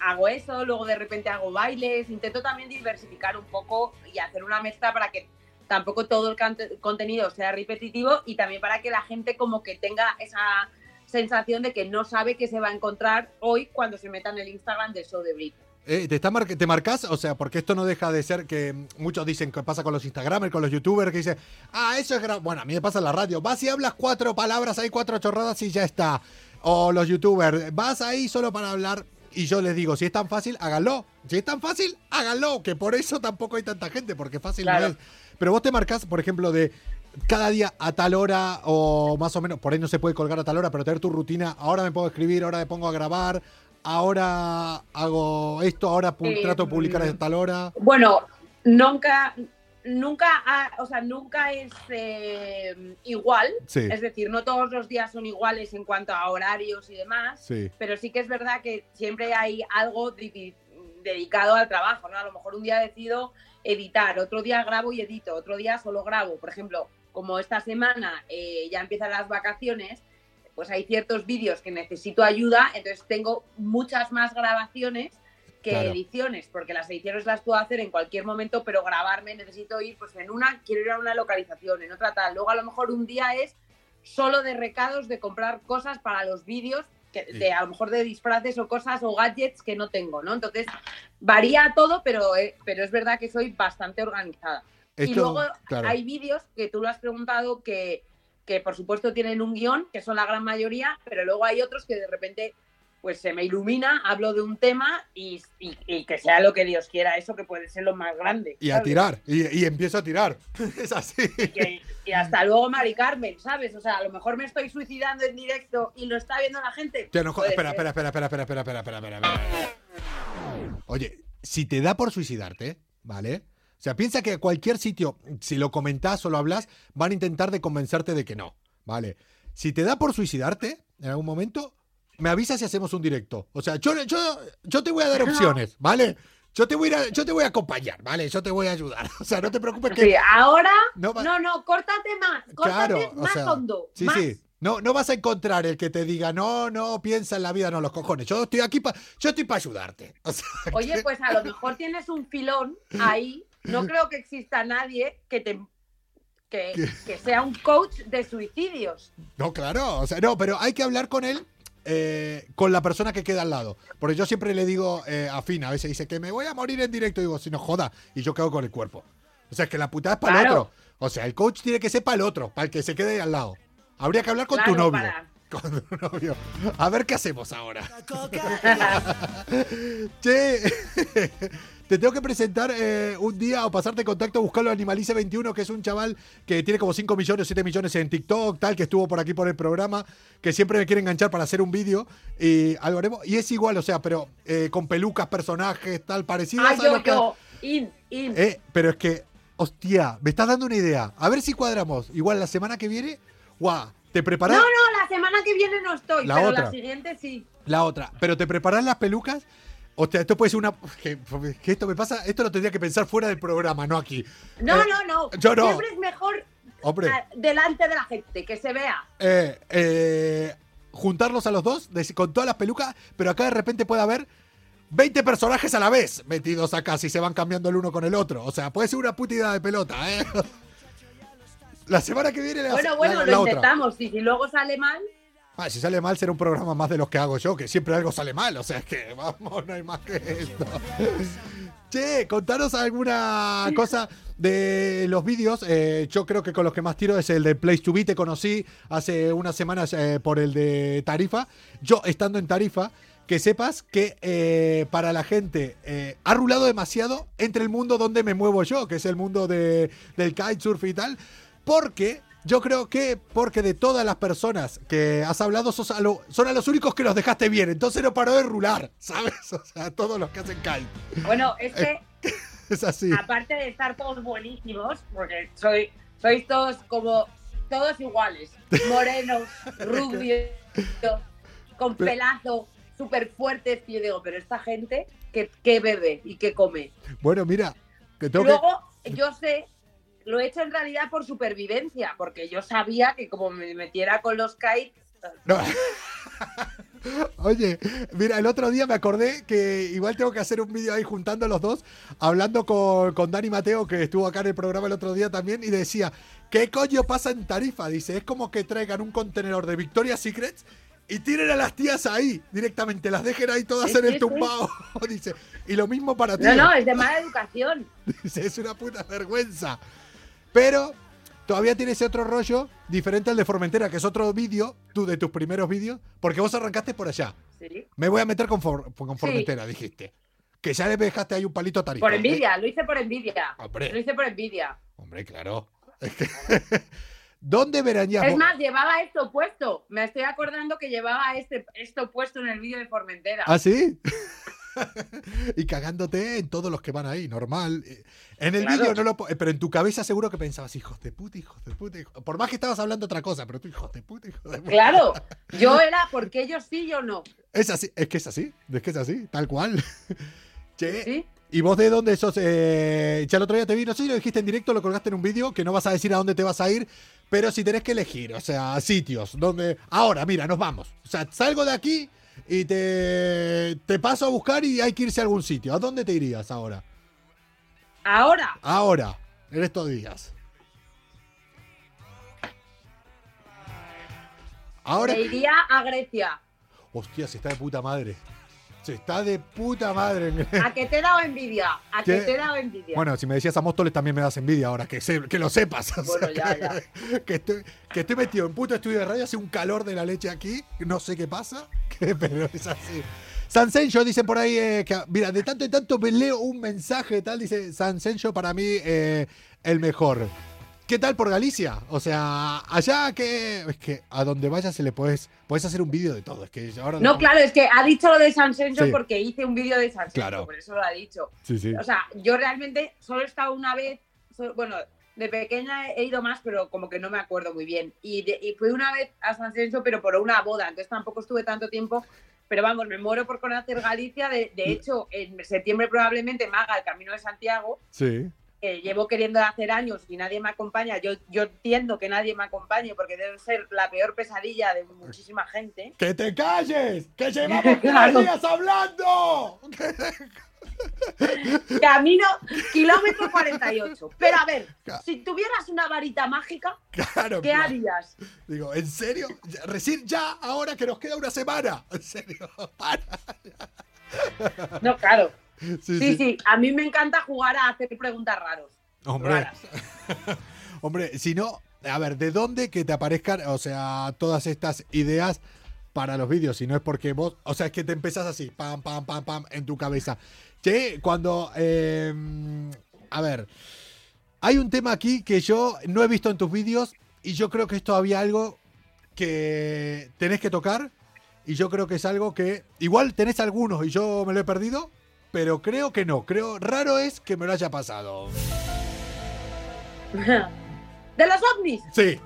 hago eso, luego de repente hago bailes, intento también diversificar un poco y hacer una mezcla para que tampoco todo el contenido sea repetitivo y también para que la gente como que tenga esa sensación de que no sabe qué se va a encontrar hoy cuando se meta en el Instagram del show de Brit. Eh, ¿te, está ¿Te marcas? O sea, porque esto no deja de ser que muchos dicen que pasa con los Instagramers, con los YouTubers, que dicen, ah, eso es gra-". Bueno, a mí me pasa en la radio. Vas y hablas cuatro palabras, hay cuatro chorradas y ya está. O los YouTubers, vas ahí solo para hablar. Y yo les digo, si es tan fácil, háganlo. Si es tan fácil, háganlo. Que por eso tampoco hay tanta gente, porque fácil Claro. no es. Pero vos te marcas, por ejemplo, de cada día a tal hora o más o menos, por ahí no se puede colgar a tal hora, pero tener tu rutina, ahora me a escribir, ahora me pongo a grabar, ahora hago esto, ahora Eh, trato de publicar a tal hora. Bueno, nunca, nunca, ha- o sea, nunca es eh, igual. Sí. Es decir, no todos los días son iguales en cuanto a horarios y demás. Sí. Pero sí que es verdad que siempre hay algo di- dedicado al trabajo, ¿no? A lo mejor un día decido editar, otro día grabo y edito, otro día solo grabo. Por ejemplo, como esta semana eh, ya empiezan las vacaciones, pues hay ciertos vídeos que necesito ayuda, entonces tengo muchas más grabaciones que Claro. ediciones, porque las ediciones las puedo hacer en cualquier momento, pero grabarme necesito ir, pues en una quiero ir a una localización, en otra tal. Luego a lo mejor un día es solo de recados, de comprar cosas para los vídeos, que, Sí. de a lo mejor de disfraces o cosas o gadgets que no tengo, ¿no? Entonces varía todo, pero, eh, pero es verdad que soy bastante organizada. y luego claro. hay vídeos que tú lo has preguntado que, que por supuesto tienen un guion, que son la gran mayoría, pero luego hay otros que de repente pues se me ilumina, hablo de un tema y, y- y que sea lo que Dios quiera, eso que puede ser lo más grande. Y a tirar, y, y empiezo a tirar. es así. Que- y hasta luego, Mari Carmen, ¿sabes? O sea, a lo mejor me estoy suicidando en directo y lo está viendo la gente. No Espera, espera, espera, espera, espera, espera, espera, espera, espera, espera. Oye, si te da por suicidarte, ¿vale? O sea, piensa que a cualquier sitio, si lo comentás o lo hablas, van a intentar de convencerte de que no, ¿vale? Si te da por suicidarte en algún momento, me avisas si hacemos un directo. O sea, yo, yo, yo te voy a dar opciones, ¿vale? Yo te, voy a, yo te voy a acompañar, ¿vale? Yo te voy a ayudar. O sea, no te preocupes que... Sí, ahora, No no, va- no, córtate más, córtate Claro, o más sea, hondo. Sí, más. sí. No, no vas a encontrar el que te diga, no, no, piensa en la vida, no, los cojones. Yo estoy aquí para, yo estoy para ayudarte. O sea, Oye, que- pues a lo mejor tienes un filón ahí. No creo que exista nadie que te que, que sea un coach de suicidios. No, claro, o sea, no, pero hay que hablar con él, eh, con la persona que queda al lado. Porque yo siempre le digo eh, a Fina, a veces dice que me voy a morir en directo, y digo, si no joda, y yo quedo con el cuerpo. O sea, es que la putada es para el otro. O sea, el coach tiene que ser para el otro, para el que se quede al lado. Habría que hablar con tu novio. para- Con tu novio. A ver qué hacemos ahora. che, te tengo que presentar eh, un día o pasarte contacto buscarlo a Animalice 21, que es un chaval que tiene como 5 millones, 7 millones en TikTok, tal, que estuvo por aquí por el programa, que siempre me quiere enganchar para hacer un vídeo. Y algo haremos. Y es igual, o sea, pero eh, con pelucas, personajes, tal, parecido. Ah, yo, yo, in, in. Eh, pero es que, hostia, me estás dando una idea. A ver si cuadramos. Igual la semana que viene, guau, ¿te preparás? No, no, la semana que viene no estoy, La pero otra. la siguiente sí. La otra, pero ¿te preparás las pelucas? Hostia, esto puede ser una. Que, que esto me pasa, esto lo tendría que pensar fuera del programa, no aquí. No, Eh, no, no. yo no. Siempre es mejor Hombre. a- delante de la gente, que se vea. Eh, eh, juntarlos a los dos con todas las pelucas, pero acá de repente puede haber 20 personajes a la vez metidos acá si se van cambiando el uno con el otro. O sea, puede ser una puta idea de pelota, ¿eh? La semana que viene le Bueno, bueno, la- lo la otra. intentamos. Y si luego sale mal, Ah, si sale mal será un programa más de los que hago yo, que siempre algo sale mal. O sea, es que vamos, no hay más que esto. Che, contanos alguna cosa de los vídeos. Eh, yo creo que con los que más tiro es el de Place to Be. Te conocí hace unas semanas eh, por el de Tarifa. Yo, estando en Tarifa, que sepas que eh, para la gente ha rulado demasiado entre el mundo donde me muevo yo, que es el mundo de, del kitesurf y tal. Porque yo creo que, porque de todas las personas que has hablado, sos a lo- son a los únicos que los dejaste bien. Entonces no paró de rular, ¿sabes? O sea, todos los que hacen kite. bueno, es que Es así. aparte de estar todos buenísimos, porque soy, sois todos como todos iguales, morenos, rubios, con pelazo, súper fuertes, y yo digo, pero esta gente, ¿qué, qué bebe y qué come? Bueno, mira, que tengo que... Luego, yo sé, lo he hecho en realidad por supervivencia, porque yo sabía que como me metiera con los kites, No. Oye, mira, el otro día me acordé que igual tengo que hacer un vídeo ahí juntando los dos, hablando con, con Dani Mateo, que estuvo acá en el programa el otro día también, y decía, ¿qué coño pasa en Tarifa? Dice, es como que traigan un contenedor de Victoria's Secrets y tiren a las tías ahí, directamente, las dejen ahí todas Sí, en el sí, sí. tumbao. Dice, y lo mismo para ti. no, no, es de mala educación. Dice, es una puta vergüenza. Pero todavía tiene ese otro rollo diferente al de Formentera, que es otro vídeo, tú de tus primeros vídeos, porque vos arrancaste por allá. Sí. Me voy a meter con, For- con Formentera, dijiste. Que ya le dejaste ahí un palito tarifa. Por ¿eh? envidia, lo hice por envidia. Hombre. Lo hice por envidia. Hombre, claro. ¿Dónde veranías Es más, llevaba esto puesto. Me estoy acordando que llevaba este, esto puesto en el vídeo de Formentera. ¿Ah, sí? y cagándote en todos los que van ahí, normal. Eh, En el Claro. vídeo no lo... eh, Pero en tu cabeza seguro que pensabas, hijos de puta, hijos de puta. hijo-". Por más que estabas hablando otra cosa, pero tú, hijos de puta, hijos de puta. Claro, yo era porque ellos sí, yo no. Es así, es que es así, es que es así, tal cual. Che, ¿Sí? ¿y vos de dónde sos? Eh, ya el otro día te vi, no sé si lo dijiste en directo, lo colgaste en un vídeo, que no vas a decir a dónde te vas a ir, pero si tenés que elegir, o sea, sitios, donde... Ahora, mira, nos vamos. O sea, salgo de aquí y te, te paso a buscar y hay que irse a algún sitio. ¿A dónde te irías ahora? Ahora, Ahora, en estos días. Ahora... me iría a Grecia. Hostia, se está de puta madre. Se está de puta madre. A que te he dado envidia. A que te he dado envidia. Bueno, si me decías a Móstoles también me das envidia ahora, que, se- que lo sepas. o Bueno, sea, ya, que, estoy, que estoy metido en puto estudio de radio, hace un calor de la leche aquí, no sé qué pasa, pero es así. Sansencho dicen por ahí eh, que, mira, de tanto en tanto me leo un mensaje tal, dice Sansencho para mí eh, el mejor. ¿Qué tal por Galicia? O sea, allá que es que a donde vayas se le puedes puedes hacer un vídeo de todo, es que ahora No, claro, es que ha dicho lo de San Senso Sí. porque hice un vídeo de San Senso, Claro. por eso lo ha dicho. Sí, sí. O sea, yo realmente solo he estado una vez, bueno, de pequeña he ido más, pero como que no me acuerdo muy bien. Y, de- y fui una vez a San Senso, pero por una boda, entonces tampoco estuve tanto tiempo. Pero vamos, me muero por conocer Galicia. De, de hecho, en septiembre probablemente me haga el Camino de Santiago. Sí. Que llevo queriendo hacer años y nadie me acompaña. Yo, yo entiendo que nadie me acompañe porque debe ser la peor pesadilla de muchísima gente. ¡Que te calles! ¡Que llevamos tres días hablando! Camino kilómetro 48. Pero a ver, si tuvieras una varita mágica, Claro, ¿qué claro. harías? Digo, ¿en serio? Recién ya, ahora que nos queda una semana. En serio, para. No, claro. Sí, Sí, sí. sí, a mí me encanta jugar a hacer preguntas raros. Hombre, raras. hombre, si no, a ver, ¿de dónde que te aparezcan, o sea, todas estas ideas para los vídeos? Si no es porque vos, o sea, es que te empezás así, pam, pam, pam, pam, en tu cabeza. Che, cuando, eh, a ver, hay un tema aquí que yo no he visto en tus vídeos y yo creo que es todavía algo que tenés que tocar y yo creo que es algo que igual tenés algunos y yo me lo he perdido, pero creo que no. Creo raro es que me lo haya pasado. ¿De los ovnis? Sí.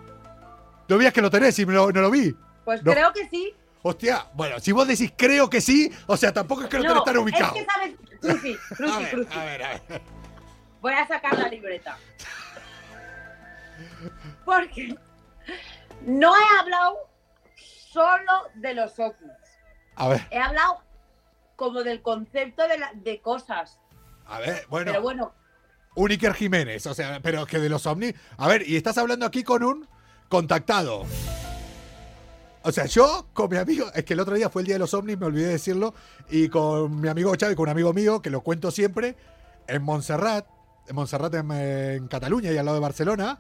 No veas que lo tenés y no lo vi. Pues No. creo que sí. Hostia, bueno, si vos decís creo que sí, o sea, tampoco es que no, No, tenés tan ubicado. Es que sabes, Cruci, a Cruci, ver, Cruci. a ver, a ver. Voy a sacar la libreta. Porque no he hablado solo de los ovnis. A ver, He hablado como del concepto de, la- de cosas. a ver, bueno. Pero bueno, Un Iker Jiménez, o sea, pero que de los ovnis. A ver, y estás hablando aquí con un contactado. O sea, yo con mi amigo, es que el otro día fue el día de los ovnis, me olvidé de decirlo, y con mi amigo Xavi, con un amigo mío, que lo cuento siempre, en Montserrat, en Montserrat en, en Cataluña y al lado de Barcelona,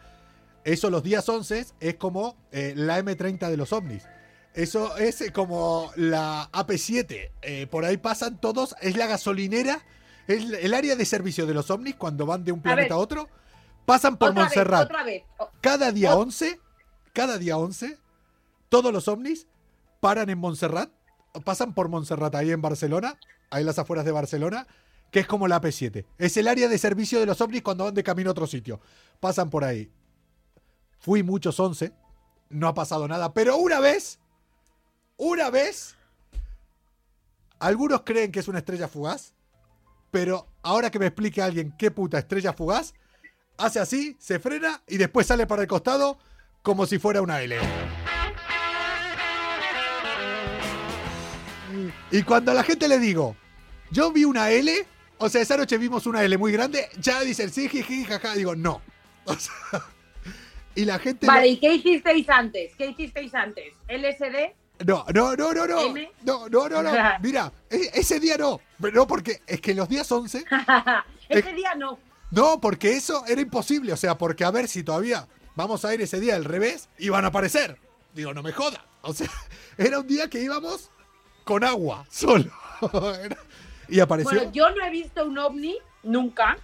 eso los días 11 es como eh, la M30 de los ovnis. Eso es eh, como la AP7. eh, por ahí pasan todos, es la gasolinera, es el área de servicio de los ovnis cuando van de un planeta a, otro. Pasan por otra Montserrat. vez, otra vez. O- Cada día Ot- 11, cada día 11, todos los ovnis paran en Montserrat, pasan por Montserrat ahí en Barcelona, ahí en las afueras de Barcelona, que es como la AP7. Es el área de servicio de los ovnis cuando van de camino a otro sitio. Pasan por ahí. Fui muchos 11, no ha pasado nada, pero una vez, una vez, algunos creen que es una estrella fugaz, pero ahora que me explique alguien qué puta estrella fugaz, hace así, se frena y después sale para el costado como si fuera una L. Y cuando a la gente le digo, yo vi una L, o sea, esa noche vimos una L muy grande, ya dicen sí, jiji, jaja, digo, no. O sea, y la gente... Vale, ¿y qué hicisteis antes? ¿Qué hicisteis antes? ¿LSD? No, no, no, no, no. M. No, no, no, no. Mira, e- ese día no. No, porque es que los días 11 Ese día no. No, porque eso era imposible. O sea, porque a ver si todavía vamos a ir ese día al revés y van a aparecer. Digo, no me joda. O sea, era un día que íbamos con agua, solo. Y apareció. Bueno, yo no he visto un ovni nunca,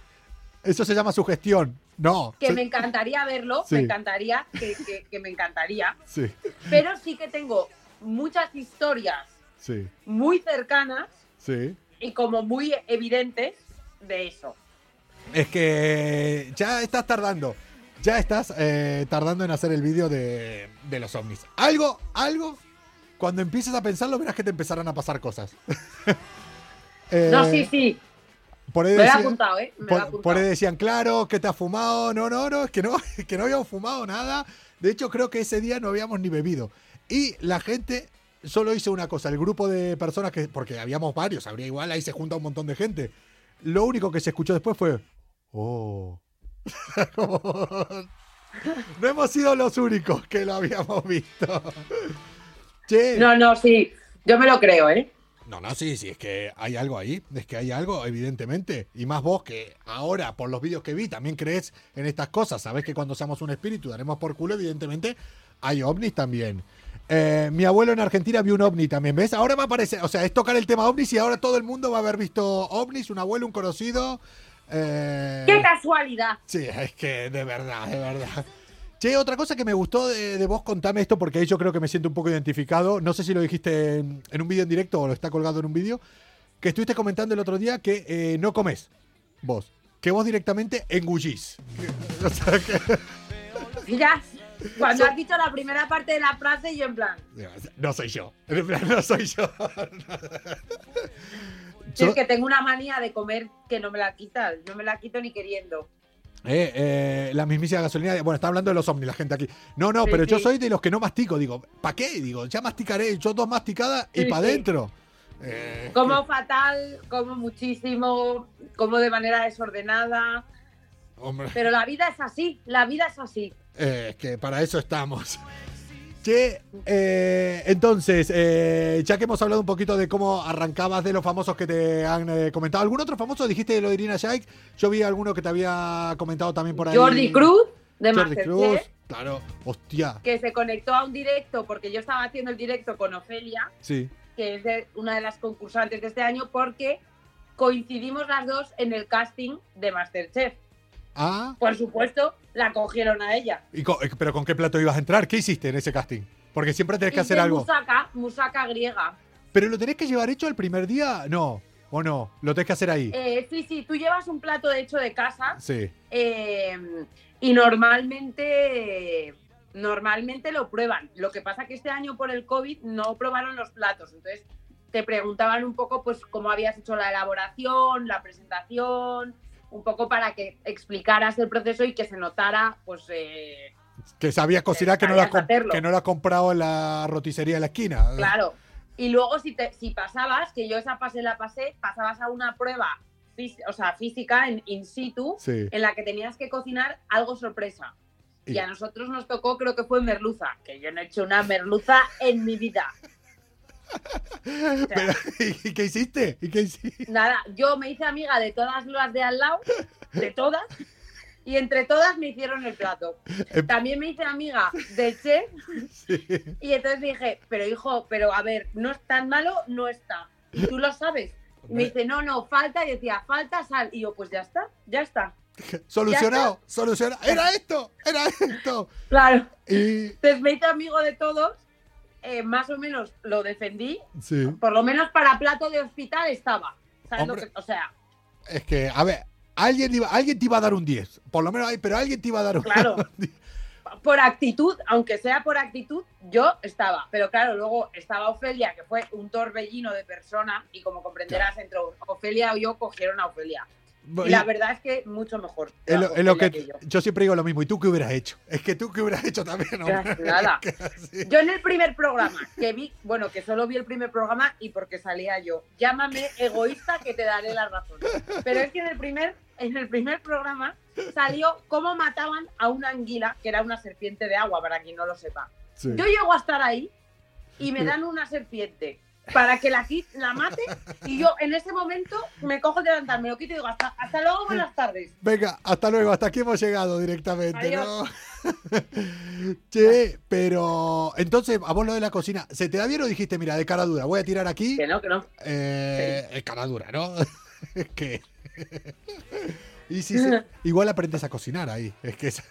Eso se llama sugestión. No. que me encantaría verlo, Sí. me encantaría, que, que- que me encantaría, Sí, pero sí que tengo muchas historias sí, muy cercanas sí. y como muy evidentes de eso. Es que ya estás tardando. Ya estás eh, tardando en hacer el vídeo de, de los ovnis. Algo, algo. Cuando empieces a pensarlo, verás que te empezarán a pasar cosas. Eh, No, sí, sí, Por ahí me decían- apuntado, ¿eh? Me Por, apuntado. por ahí decían, claro, que te has fumado. No, no, no, es que no, es que no habíamos fumado nada. De hecho, creo que ese día no habíamos ni bebido. Y la gente solo hizo una cosa, el grupo de personas que, porque habíamos varios, habría igual, ahí se junta un montón de gente. Lo único que se escuchó después fue, oh. No hemos sido los únicos que lo habíamos visto. Che. No, no, sí, yo me lo creo, ¿eh? No, no, sí, sí, es que hay algo ahí, es que hay algo, evidentemente. Y más vos que ahora, por los vídeos que vi, también crees en estas cosas. Sabés que cuando seamos un espíritu daremos por culo, evidentemente, hay ovnis también. Eh, mi abuelo en Argentina vio un ovni también, ¿ves? Ahora me aparece, o sea, es tocar el tema ovnis y ahora todo el mundo va a haber visto ovnis, un abuelo, un conocido. eh, ¡Qué casualidad! Sí, es que de verdad, de verdad. Che, otra cosa que me gustó de, de vos, contame esto porque ahí yo creo que me siento un poco identificado. No sé si lo dijiste en, en un vídeo en directo o lo está colgado en un vídeo. Que estuviste comentando el otro día que eh, no comes vos. Que vos directamente engullís. O sea que. Cuando has dicho la primera parte de la frase, yo en plan, No soy yo. En plan, No soy yo. es que tengo una manía de comer que no me la quitas, no me la quito ni queriendo. Eh, eh, la mismísima gasolina. Bueno, está hablando de los ovnis la gente aquí. No, no, Sí, pero yo soy de los que no mastico. Digo, ¿para qué? Digo, ya masticaré. Yo dos masticadas y Sí, para adentro. Eh, Como fatal, como muchísimo, como de manera desordenada. hombre, Pero la vida es así, la vida es así. Eh, es que para eso estamos. Che, eh, entonces, eh, ya que hemos hablado un poquito de cómo arrancabas de los famosos que te han eh, comentado, ¿algún otro famoso? Dijiste de lo de Irina Shayk. Yo vi alguno que te había comentado también por ahí. Jordi Cruz, de Jordi Cruz, claro. Hostia, que se conectó a un directo porque yo estaba haciendo el directo con Ofelia, sí. que es de- una de las concursantes de este año, porque coincidimos las dos en el casting de Masterchef. Ah, Por supuesto, la cogieron a ella. ¿y co- eh, ¿pero con qué plato ibas a entrar? ¿Qué hiciste en ese casting? Porque siempre tenés que Hice hacer algo. Musaca, musaca griega. ¿Pero lo tenés que llevar hecho el primer día? No, o no, lo tenés que hacer ahí. Eh, sí, sí, tú llevas un plato hecho de casa Sí. eh, y normalmente, normalmente lo prueban. Lo que pasa que este año por el COVID no probaron los platos. Entonces te preguntaban un poco pues cómo habías hecho la elaboración, la presentación un poco para que explicaras el proceso y que se notara, pues, eh, Que sabías cocinar que no, la que no la comprado en la roticería de la esquina. claro. Y luego si, te, si pasabas, que yo esa pase la pasé, pasabas a una prueba o sea, física en in situ, Sí. en la que tenías que cocinar algo sorpresa. Y- Y a nosotros nos tocó, creo que fue merluza, que yo no he hecho una merluza en mi vida. Pero, ¿Y qué hiciste? ¿Y qué hiciste? Nada, yo me hice amiga de todas las de al lado, de todas, y entre todas me hicieron el plato. Em- También me hice amiga del chef, y entonces dije, pero hijo, pero a ver, no es tan malo, no está. Y tú lo sabes. Y me dice, no, no, falta, y decía, falta sal. Y yo, pues ya está, ya está. Solucionado, solucionado. Era esto, era esto. Claro. Y Entonces me hice amigo de todos, eh, más o menos lo defendí, sí, por lo menos para plato de hospital estaba. ¿Sabes lo Hombre. que- o sea, es que, a ver, alguien, iba, alguien te iba a dar un 10. Por lo menos, pero alguien te iba a dar un Claro. por actitud, aunque sea por actitud, yo estaba. Pero claro, luego estaba Ofelia, que fue un torbellino de persona, y como comprenderás, entre Ofelia o yo cogieron a Ofelia. Y la verdad es que mucho mejor. Lo, que, yo. yo siempre digo lo mismo. ¿Y tú qué hubieras hecho? Es que tú qué hubieras hecho también, hombre? Nada. Que así. Yo en el primer programa que vi, bueno, que solo vi el primer programa y porque salía yo, llámame egoísta que te daré la razón. Pero es que en el primer, en el primer programa salió cómo mataban a una anguila, que era una serpiente de agua, para quien no lo sepa. Sí. Yo llego a estar ahí y me dan una serpiente para que la, la mate y yo en ese momento me cojo de levantar, me lo quito y digo hasta, hasta luego, buenas tardes. Venga, hasta luego, hasta aquí hemos llegado directamente, Adiós. ¿no? che, pero entonces, a vos lo de la cocina, ¿se te da bien o dijiste, mira, de cara dura, voy a tirar aquí? Que no, que no. Eh, Es cara dura, ¿no? Es que. y si se- igual aprendes a cocinar ahí. Es que es-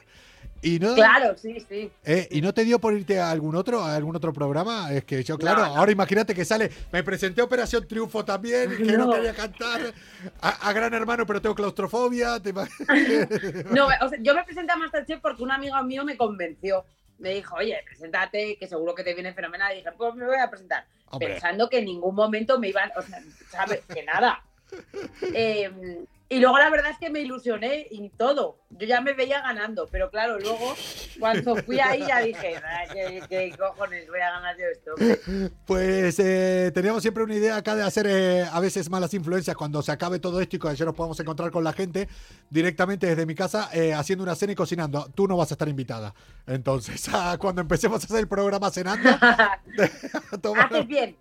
Y no, Claro, sí, sí. eh, ¿Y no te dio por irte a algún otro, a algún otro programa? Es que yo, claro, No, no. ahora imagínate que sale, me presenté a Operación Triunfo también, que no, quería cantar, a, a Gran Hermano, pero tengo claustrofobia. te No, o sea, yo me presenté a Masterchef porque un amigo mío me convenció. Me dijo, oye, preséntate, que seguro que te viene fenomenal. Y dije, pues me voy a presentar. Hombre. Pensando que en ningún momento me iban, o sea, ¿sabes? Que nada. Eh, y luego la verdad es que me ilusioné y todo. Yo ya me veía ganando, pero claro, luego cuando fui ahí ya dije, "Ah, ¿qué, qué cojones voy a ganar yo esto? hombre?". Pues eh, teníamos siempre una idea acá de hacer eh, a veces malas influencias cuando se acabe todo esto y cuando ya nos podamos encontrar con la gente directamente desde mi casa eh, haciendo una cena y cocinando. Tú no vas a estar invitada. Entonces, ah, cuando empecemos a hacer el programa cenando, Haces bien,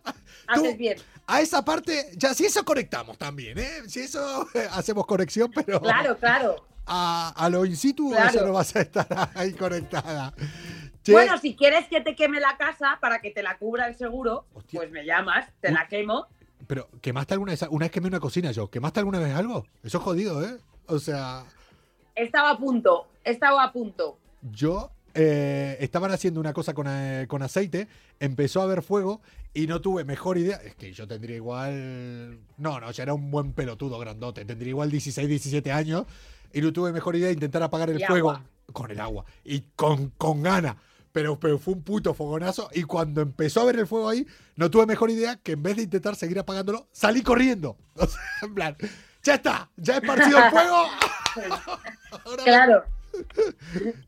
haces bien. a esa parte, ya si eso conectamos también, ¿eh? Si eso eh, conexión, pero Claro, claro. a, a lo in situ Claro. eso no vas a estar ahí conectada. Che, Bueno, si quieres que te queme la casa para que te la cubra el seguro, pues me llamas, te la quemo. Pero, ¿quemaste alguna vez? Una vez quemé una cocina yo. ¿Quemaste alguna vez algo? Eso es jodido, ¿eh? O sea, Estaba a punto, estaba a punto. yo eh, estaban haciendo una cosa con, eh, con aceite, empezó a haber fuego y no tuve mejor idea. Es que yo tendría igual. No, no, ya era un buen pelotudo grandote. Tendría igual 16, 17 años y no tuve mejor idea de intentar apagar el Y fuego agua. con el agua y con, con gana. Pero, pero fue un puto fogonazo y cuando empezó a ver el fuego ahí, no tuve mejor idea que en vez de intentar seguir apagándolo, salí corriendo. O sea, en plan, ya está, ya he esparcido el fuego. Ahora Claro,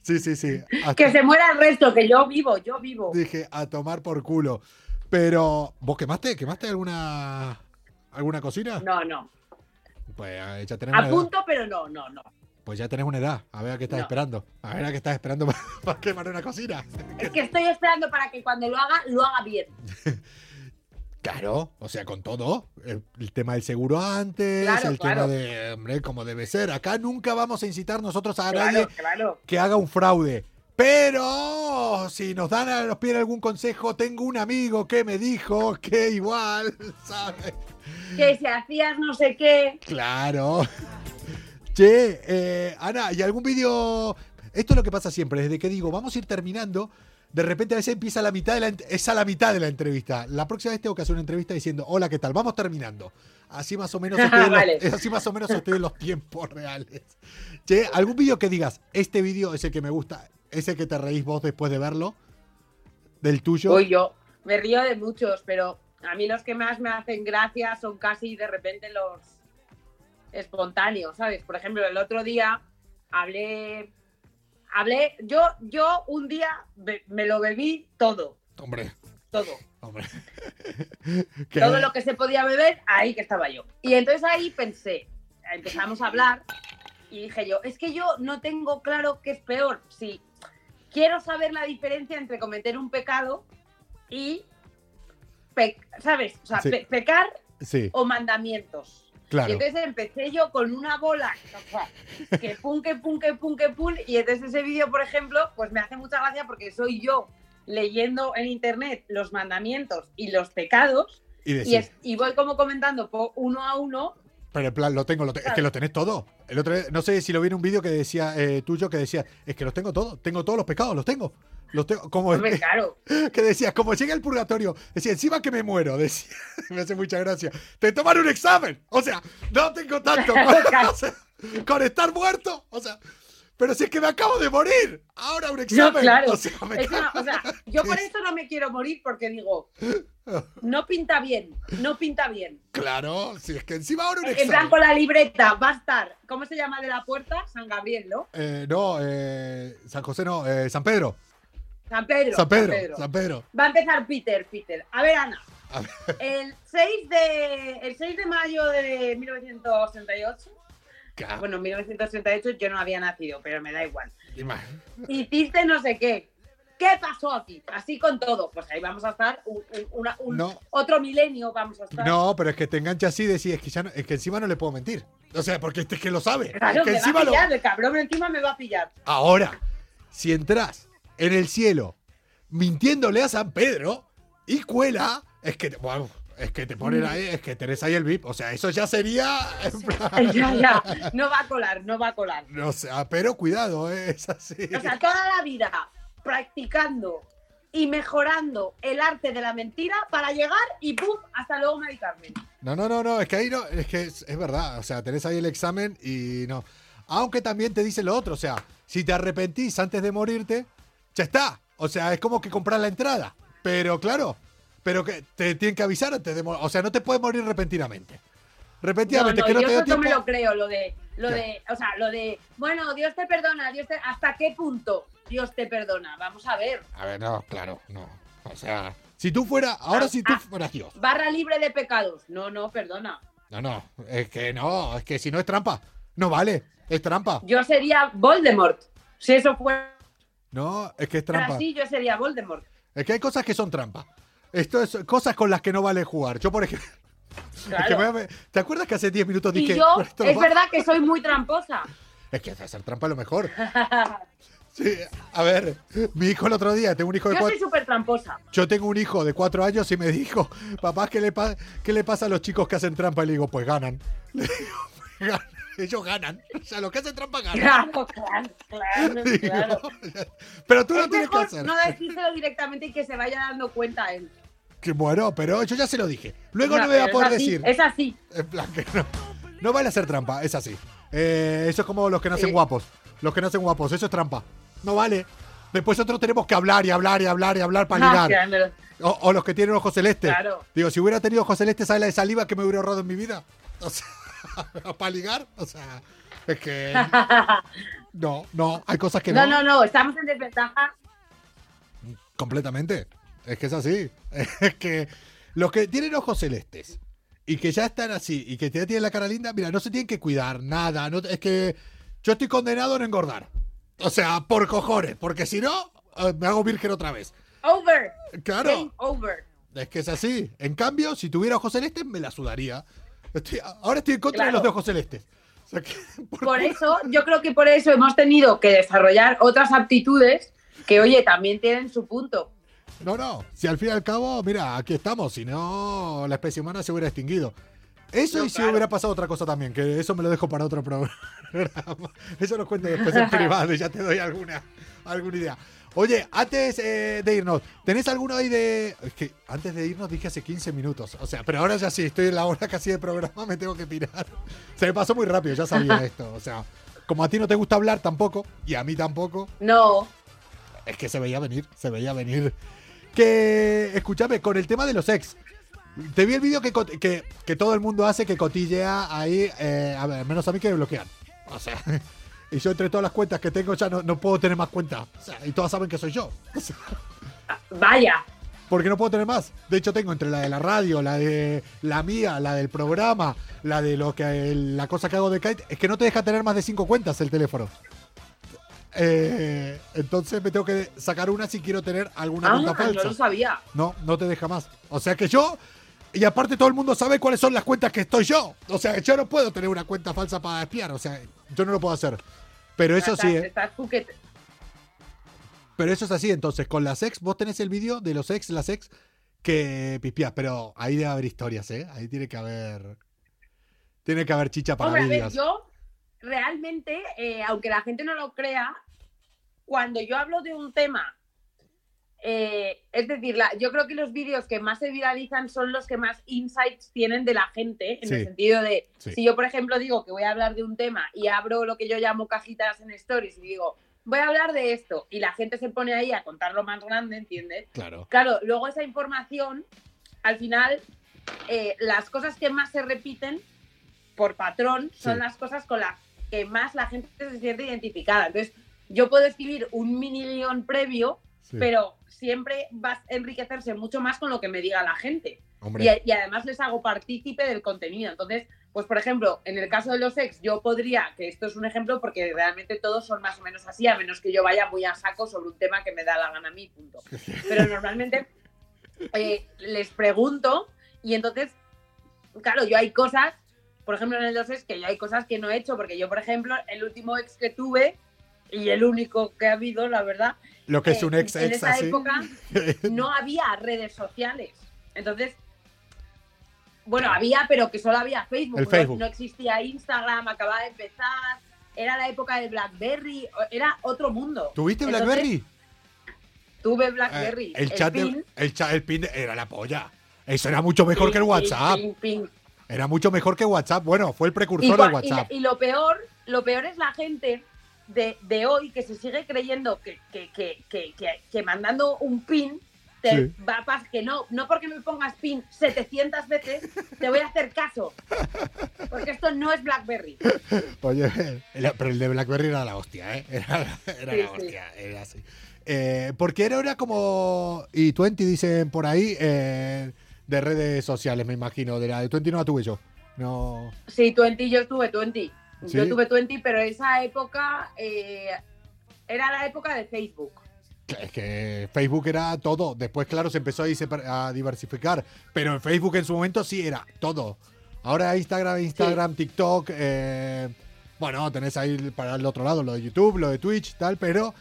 Sí, sí, sí. Hasta- que se muera el resto, que yo vivo, yo vivo. Dije, a tomar por culo. Pero, ¿vos quemaste? ¿Quemaste alguna alguna cocina? No, no. Pues eh, ya tenés una A edad. punto, pero no, no, no. Pues ya tenés una edad. A ver a qué estás No. esperando. A ver a qué estás esperando para, para quemar una cocina. Es que estoy esperando para que cuando lo haga, lo haga bien. Claro, o sea, con todo. El, el tema del seguro antes, Claro, el claro. tema de, hombre, como debe ser. Acá nunca vamos a incitar nosotros a nadie claro. que haga un fraude. Pero si nos dan, nos piden algún consejo, tengo un amigo que me dijo que igual, ¿sabes? Que si hacías no sé qué. Claro. Che, eh, Ana, ¿y algún vídeo? Esto es lo que pasa siempre, desde que digo, vamos a ir terminando, de repente a veces empieza la mitad de la, es a la mitad de la entrevista. La próxima vez tengo que hacer una entrevista diciendo, hola, ¿qué tal? Vamos terminando. Así más o menos estoy en, Vale. los, así más o menos estoy en los tiempos reales. Che, ¿algún vídeo que digas, este vídeo es el que me gusta, es el que te reís vos después de verlo? ¿Del tuyo? Uy, yo me río de muchos, pero a mí los que más me hacen gracia son casi de repente los espontáneo, ¿sabes? Por ejemplo, el otro día hablé, hablé, yo, yo un día be- me lo bebí todo, Hombre, todo. hombre. Todo lo que se podía beber, ahí que estaba yo. Y entonces ahí pensé, empezamos a hablar y dije yo, es que yo no tengo claro qué es peor. Si quiero saber la diferencia entre cometer un pecado y, pe- ¿sabes? O sea, Sí. pe- pecar Sí, o mandamientos. Y claro. entonces empecé yo con una bola que pum, que pum, que pum, que pum. Y entonces ese vídeo, por ejemplo, pues me hace mucha gracia porque soy yo leyendo en internet los mandamientos y los pecados Y y, es- y voy como comentando uno a uno. pero en plan, lo tengo, lo te- es que lo tenés todo. El otro no sé si lo vi en un vídeo que decía, eh, tuyo, que decía, es que los tengo todos, tengo todos los pecados, los tengo. Los tengo, como Hombre, claro. que decía, como llega el purgatorio, decía, encima que me muero, decía, me hace mucha gracia, te toman un examen, o sea, no tengo tanto con, o sea, con estar muerto, o sea, pero si es que me acabo de morir, ahora un examen, claro. o sea, me o sea, yo por esto no me quiero morir porque digo, no pinta bien, no pinta bien. claro, si es que encima ahora un En examen. con la libreta va a estar, ¿cómo se llama de la puerta? San Gabriel, ¿no? Eh, no, eh, San José no, eh, San Pedro, San Pedro. San Pedro, San Pedro. Va a empezar Peter, Peter. A ver, Ana. A ver. El 6 de, el 6 de mayo de 1968, Ca- bueno, 1968 yo no había nacido, pero me da igual. Hiciste no sé qué. ¿Qué pasó aquí? Así con todo. Pues ahí vamos a estar un, un- una- un- No. otro milenio, vamos a estar. No, pero es que te engancha así y decís, es que, ya no- es que encima no le puedo mentir. O sea, porque este es que lo sabe. Claro, es que me va encima a lo- pillar, el cabrón encima me va a pillar. Ahora, si entras en el cielo mintiéndole a San Pedro y cuela, es que, te- bueno, es que te ponen ahí, es que tenés ahí el VIP. O sea, eso ya sería. plan- Ya, ya. No va a colar, no va a colar. No sé, ah, pero cuidado, eh, es así. O sea, toda la vida practicando y mejorando el arte de la mentira para llegar y ¡pum! Hasta luego, Mari Carmen. No, no, no, no, es que ahí no, es que es, es verdad, o sea, tenés ahí el examen y no. Aunque también te dice lo otro, o sea, si te arrepentís antes de morirte, ya está. O sea, es como que comprar la entrada. Pero claro, pero que te tienen que avisar antes de. O sea, no te puedes morir repentinamente. No, Repentinamente, no, que no yo te no me tiempo. lo creo, lo de, lo de, o sea, lo de, bueno, Dios te perdona, Dios te, ¿hasta qué punto Dios te perdona? Vamos a ver. A ver, no, claro, no. O sea, si tú fueras, ahora si tú Ah. fueras Dios. Barra libre de pecados. No, no, perdona. No, no, es que no, es que si no es trampa, no vale, es trampa. Yo sería Voldemort. Si eso fuera No, es que es trampa. así, yo sería Voldemort. Es que hay cosas que son trampa. Esto es cosas con las que no vale jugar. Yo, por ejemplo. es que me ¿Te acuerdas que hace 10 minutos Y dije. yo, "Con esto lo es va-"? verdad que soy muy tramposa. Es que hacer trampa es lo mejor. Sí, a ver, mi hijo el otro día, tengo un hijo de Yo soy súper tramposa. Yo tengo un hijo de cuatro años y me dijo, papá, ¿qué le, pa- ¿qué le pasa a los chicos que hacen trampa? Y le digo, pues ganan. Le digo, "Pues ganan". Ellos ganan. O sea, los que hacen trampa ganan. Claro, claro, claro, Digo, claro. Pero tú no Es tienes que hacer. no decírselo directamente y que se vaya dando cuenta él. Que bueno, pero yo ya se lo dije. Luego no, No, me voy a poder es así, decir. Es así. En plan que no. No vale hacer trampa, es así. Eh, eso es como los que nacen Sí. guapos. Los que nacen guapos, eso es trampa. No vale. Después nosotros tenemos que hablar y hablar y hablar y hablar para ligar. o los que tienen ojos celestes. Claro. Digo, si hubiera tenido ojos celestes, ¿sabes la de saliva que me hubiera ahorrado en mi vida? O sea, para ligar, o sea, es que. No, no, hay cosas que no. No, no, no, estamos en desventaja. Completamente. Es que es así. Es que los que tienen ojos celestes y que ya están así y que ya tienen la cara linda, mira, no se tienen que cuidar, nada. No, es que yo estoy condenado a no engordar. O sea, por cojones, porque si no, eh, me hago virgen otra vez. Over. Claro. Game over. Es que es así. En cambio, si tuviera ojos celestes, me la sudaría. Estoy- ahora estoy en contra de Claro. los de ojos celestes. O sea que, por Por eso, yo creo que por eso hemos tenido que desarrollar otras aptitudes que, oye, también tienen su punto. No, no. Si al fin y al cabo, mira, aquí estamos. Si no, la especie humana se hubiera extinguido. Eso No, y si claro. hubiera pasado otra cosa también, que eso me lo dejo para otro programa. Eso lo cuento después en privado y ya te doy alguna, alguna idea. Oye, antes eh, de irnos, ¿tenés alguno ahí de...? Es que antes de irnos dije hace 15 minutos. O sea, pero ahora ya sí, estoy en la hora casi de programa, me tengo que pirar. Se me pasó muy rápido, ya sabía esto. O sea, como a ti no te gusta hablar tampoco, y a mí tampoco, No, es que se veía venir, se veía venir. Que, escúchame, con el tema de los ex, Te vi el vídeo que, que, que todo el mundo hace que cotillea ahí, eh, a ver, menos a mí que me bloquean. O sea, y yo entre todas las cuentas que tengo ya no, no puedo tener más cuentas. O sea, y todas saben que soy yo. O sea, Vaya. porque no puedo tener más. De hecho, tengo entre la de la radio, la de la mía, la del programa, la de lo que la cosa que hago de Kite, es que no te deja tener más de cinco cuentas el teléfono. Eh, entonces me tengo que sacar una si quiero tener alguna Ah, cuenta no falsa. lo sabía. No, no te deja más. O sea que yo. Y aparte todo el mundo sabe cuáles son las cuentas que estoy yo. O sea, yo no puedo tener una cuenta falsa para espiar. O sea, yo no lo puedo hacer. Pero eso sí, ¿eh? Pero eso es así. Entonces, con las ex, vos tenés el vídeo de los ex, las ex, que pispiás. Pero ahí debe haber historias, ¿eh? Ahí tiene que haber. Tiene que haber chicha para Hombre, a ver, yo realmente, eh, aunque la gente no lo crea, cuando yo hablo de un tema, eh, es decir, la- yo creo que los vídeos que más se viralizan son los que más insights tienen de la gente, en Sí. el sentido de, Sí. si yo, por ejemplo, digo que voy a hablar de un tema y abro lo que yo llamo cajitas en stories y digo, voy a hablar de esto, y la gente se pone ahí a contarlo más grande, ¿entiendes? Claro. Claro, luego esa información, al final, eh, las cosas que más se repiten por patrón son Sí. las cosas con las que más la gente se siente identificada. Entonces, yo puedo escribir un mini guion previo, pero siempre va a enriquecerse mucho más con lo que me diga la gente. Y, además les hago partícipe del contenido. Entonces, pues por ejemplo, en el caso de los ex, yo podría, que esto es un ejemplo porque realmente todos son más o menos así, a menos que yo vaya muy a saco sobre un tema que me da la gana a mí, punto. Pero normalmente eh, les pregunto y entonces, claro, yo hay cosas, por ejemplo en el dos ex, que yo hay cosas que no he hecho, porque yo, por ejemplo, el último ex que tuve y el único que ha habido, la verdad, Lo que es eh, un ex en esa así. época no había redes sociales. Entonces, bueno, había, pero que solo había Facebook. El no- Facebook. No, existía Instagram, acababa de empezar. Era la época de BlackBerry, era otro mundo. ¿Tuviste Entonces, Blackberry? Tuve Eh, BlackBerry. el, chat de- pin, el, pin de- era la polla. Eso era mucho mejor pin, que el WhatsApp. pin. Era mucho mejor que WhatsApp. Bueno, fue el Y, precursor del y WhatsApp. la- y lo peor, lo peor es la gente de, de hoy que se sigue creyendo que, que, que, que, mandando un pin te Sí. va a pasar que no, no porque me pongas pin 700 veces te voy a hacer caso. Porque esto no es BlackBerry. Oye, era- pero el de BlackBerry era la hostia, ¿eh? Era, era Sí, la sí. hostia, era así. Eh, porque era, era como. Y 20 dicen por ahí, eh, de redes sociales, me imagino. De la de 20 no la tuve yo. No. Sí, 20, yo tuve 20. Yo tuve 20, pero esa época eh, era la época de Facebook. Es que Facebook era todo. Después, claro, se empezó a, diversificar. Pero en Facebook en su momento sí era todo. Ahora Instagram, Instagram, TikTok. eh, bueno, tenés ahí para el otro lado lo de YouTube, lo de Twitch, tal. Pero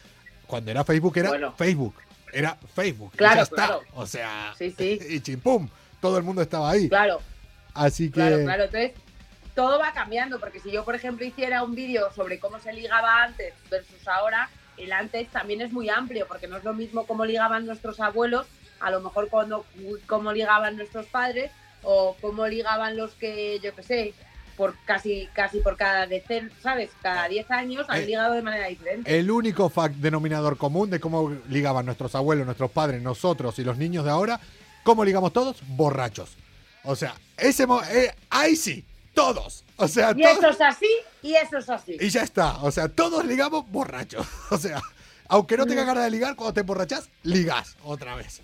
cuando era Facebook era Bueno. Facebook. Era Facebook. Claro, ya está. claro. O sea, Sí, sí. y chimpum. Todo el mundo estaba ahí. Claro. Así que. Claro, claro. Entonces, todo va cambiando, porque si yo, por ejemplo, hiciera un vídeo sobre cómo se ligaba antes versus ahora, el antes también es muy amplio, porque no es lo mismo cómo ligaban nuestros abuelos, a lo mejor cuando cómo ligaban nuestros padres, o cómo ligaban los que, yo qué sé, por casi, casi por cada decen, ¿sabes? Cada 10 años han Eh, ligado de manera diferente. El único fac- denominador común de cómo ligaban nuestros abuelos, nuestros padres, nosotros y los niños de ahora, ¿cómo ligamos todos? Borrachos. O sea, ese mo- eh, ahí sí, todos. O sea, y todos- eso es así, y eso es así. y ya está. O sea, todos ligamos borrachos. O sea, aunque no tengas ganas de ligar, cuando te emborrachas, ligas otra vez.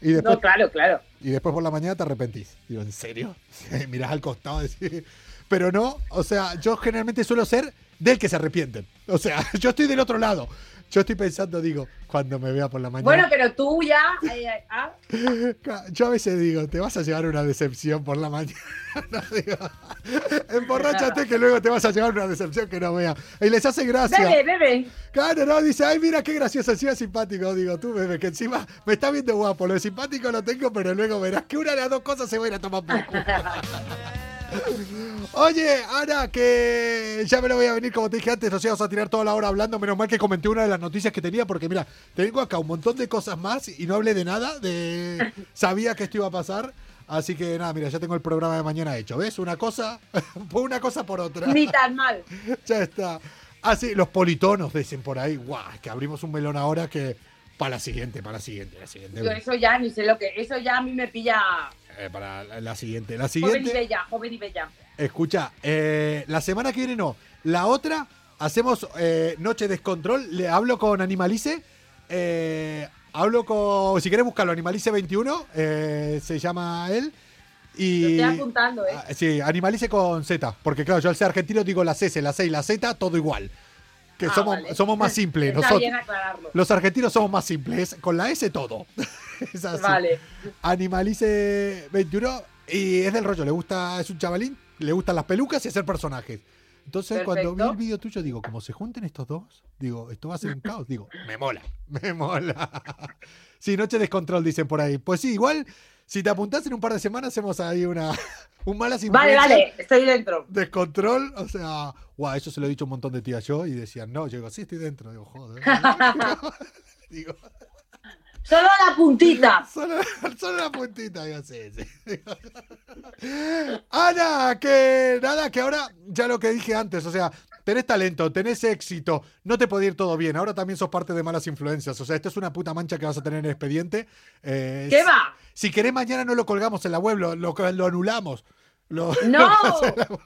Y después, No, claro, claro. y después por la mañana te arrepentís. Digo, ¿en serio? Mirás al costado y decís... Pero no, o sea, yo generalmente suelo ser del que se arrepienten. O sea, yo estoy del otro lado. Yo estoy pensando, digo, cuando me vea por la mañana. Bueno, pero tú ya... eh, eh, ah, Yo a veces digo, te vas a llevar una decepción por la mañana. digo, emborráchate que luego te vas a llevar una decepción que no vea. Y les hace gracia. Bebe, bebe. Claro, no, dice, ay, mira qué gracioso, encima simpático. Digo, tú, bebé, que encima me está viendo guapo. Lo de simpático lo tengo, pero luego verás que una de las dos cosas se va a ir a tomar por culo. Oye, Ana, que ya me lo voy a venir, como te dije antes, nos íbamos a tirar toda la hora hablando. Menos mal que comenté una de las noticias que tenía, porque mira, tengo acá un montón de cosas más y no hablé de nada. De... Sabía que esto iba a pasar. Así que nada, mira, ya tengo el programa de mañana hecho. ¿Ves? Una cosa, una cosa por otra. Ni tan mal. ya está. Ah, sí, los politonos dicen por ahí. Guau, que abrimos un melón ahora que Para la siguiente, para la siguiente, la siguiente. Yo eso ya ni sé lo que. Eso ya a mí me pilla Eh, para la, la siguiente. La joven y siguiente. bella, joven y bella. Escucha, eh, la semana que viene no. La otra, hacemos eh, Noche Descontrol. Le hablo con Animalice. eh, hablo con. Si querés buscarlo, Animalice 21. eh, se llama él. Y, Lo estoy apuntando, ¿eh? Ah, Sí, Animalice con Z. Porque claro, yo al ser argentino digo las S, la C y la Z, todo igual. Que Ah, somos, vale. somos más simples. Está Nosotros, bien aclararlo. los argentinos somos más simples. Con la S todo. es así. Vale. Animalice 21 y es del rollo, le gusta, es un chavalín, le gustan las pelucas y hacer personajes. Entonces, cuando vi Perfecto. el vídeo tuyo, digo, como se junten estos dos, digo, esto va a ser un caos. Digo, me mola, me mola. Sí, noche descontrol, dicen por ahí. Pues sí, igual, si te apuntás en un par de semanas, hacemos ahí una, un malas Vale, vale, estoy dentro. Descontrol, o sea, guau, eso se lo he dicho un montón de tías yo y decían, no, yo digo, sí, estoy dentro. Digo, joder. digo, Solo la puntita. Solo, solo la puntita, digo, sí, sí. Ana, que nada, que ahora ya lo que dije antes, o sea, tenés talento, tenés éxito, no te puede ir todo bien, ahora también sos parte de malas influencias, o sea, esto es una puta mancha que vas a tener en el expediente. Eh, ¿Qué si- va? Si querés mañana no lo colgamos en la web, lo, lo, lo anulamos. Lo- ¡No! lo.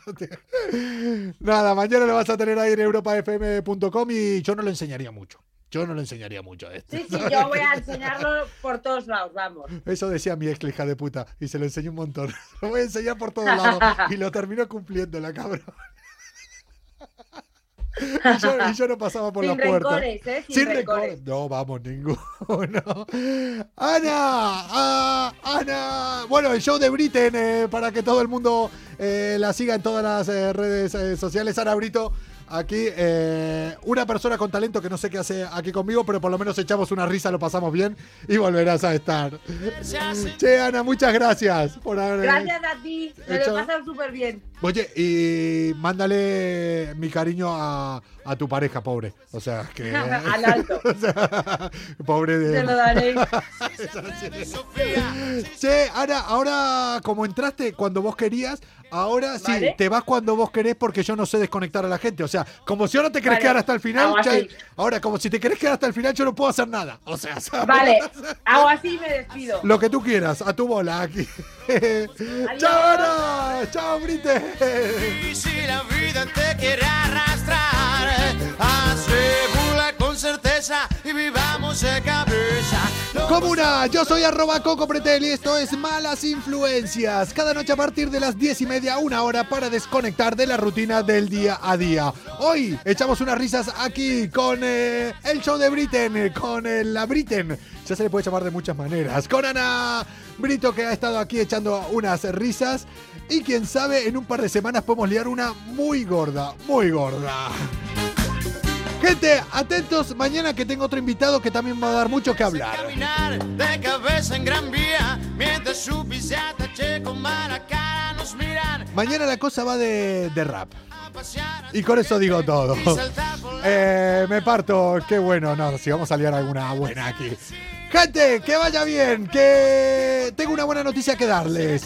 Nada, mañana lo vas a tener ahí en europafm.com y yo no lo enseñaría mucho. Yo no lo enseñaría mucho esto. Sí, sí, yo voy a enseñarlo por todos lados, vamos. Eso decía mi ex, hija de puta, y se lo enseñó un montón. Lo voy a enseñar por todos lados. Y lo terminó cumpliendo la cabrón. Y yo, y yo no pasaba por Sin la puerta. rencores, ¿eh? Sin rencores. No, vamos, ninguno. Ana, ah, Ana. Bueno, el show de Britten, eh, para que todo el mundo eh, la siga en todas las eh, redes eh, sociales. Ana Brito, aquí, eh, una persona con talento que no sé qué hace aquí conmigo, pero por lo menos echamos una risa, lo pasamos bien y volverás a estar. Che, Ana, muchas gracias por haber. Gracias a ti, me lo hecho- he pasado súper bien. Oye, y mándale mi cariño a, a tu pareja, pobre. O sea, que. Al alto. o sea, pobre de. Te lo daré. Che, Ana, ahora como entraste cuando vos querías, ahora sí, Vale. te vas cuando vos querés porque yo no sé desconectar a la gente. O sea, como si ahora te querés Vale, quedar hasta el final, ahora como si te querés quedar hasta el final, yo no puedo hacer nada. O sea, ¿sabes? Vale, hago así y me despido. Lo que tú quieras, a tu bola aquí. ¡Chao, Ana! ¡Chao, Brite! Y si la vida te quiere arrastrar, asegura con certeza y vivamos de cabeza. Comuna, yo soy arroba Coco Pretel y esto es Malas Influencias. Cada noche a partir de las 10 y media, una hora para desconectar de la rutina del día a día. Hoy echamos unas risas aquí con eh, el show de Britten, eh, con eh, la Britten. Ya se le puede llamar de muchas maneras. Con Ana Brito que ha estado aquí echando unas risas. Y quién sabe, en un par de semanas podemos liar una muy gorda, muy gorda. Gente, atentos, mañana que tengo otro invitado que también va a dar mucho que hablar. Caminar de cabeza en gran vía, mientras su pisata che con mala cara nos miran. Mañana la cosa va de, de rap. Y con eso digo todo. Eh, me parto, qué bueno, no, si vamos a liar alguna buena aquí. Gente, que vaya bien, que tengo una buena noticia que darles.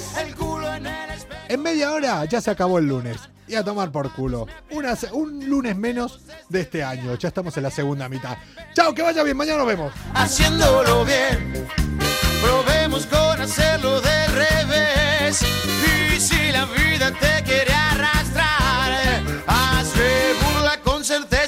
En media hora ya se acabó el lunes. Y a tomar por culo. Una un lunes menos de este año. Ya estamos en la segunda mitad. Chao, que vaya bien, mañana nos vemos. haciéndolo bien. Probemos con hacerlo del revés. Y si la vida te quiere arrastrar, hazle burla con certeza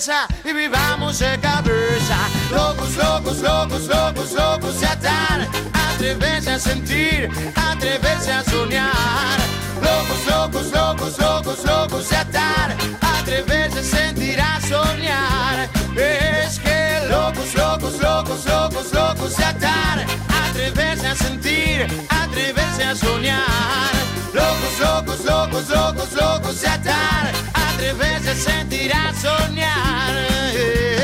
y vivamos de cabeza. Locos, locos, locos, locos, locos de atar. Atreverse a sentir, atreverse a soñar. Locos, locos, locos, locos, locos de atar. Atreverse a sentir, a soñar. Es que locos, locos, locos, locos, locos de atar. Atreverse a sentir, atreverse a soñar. Locos, locos, locos, locos, locos de atar. Atreverse a sentir, a soñar.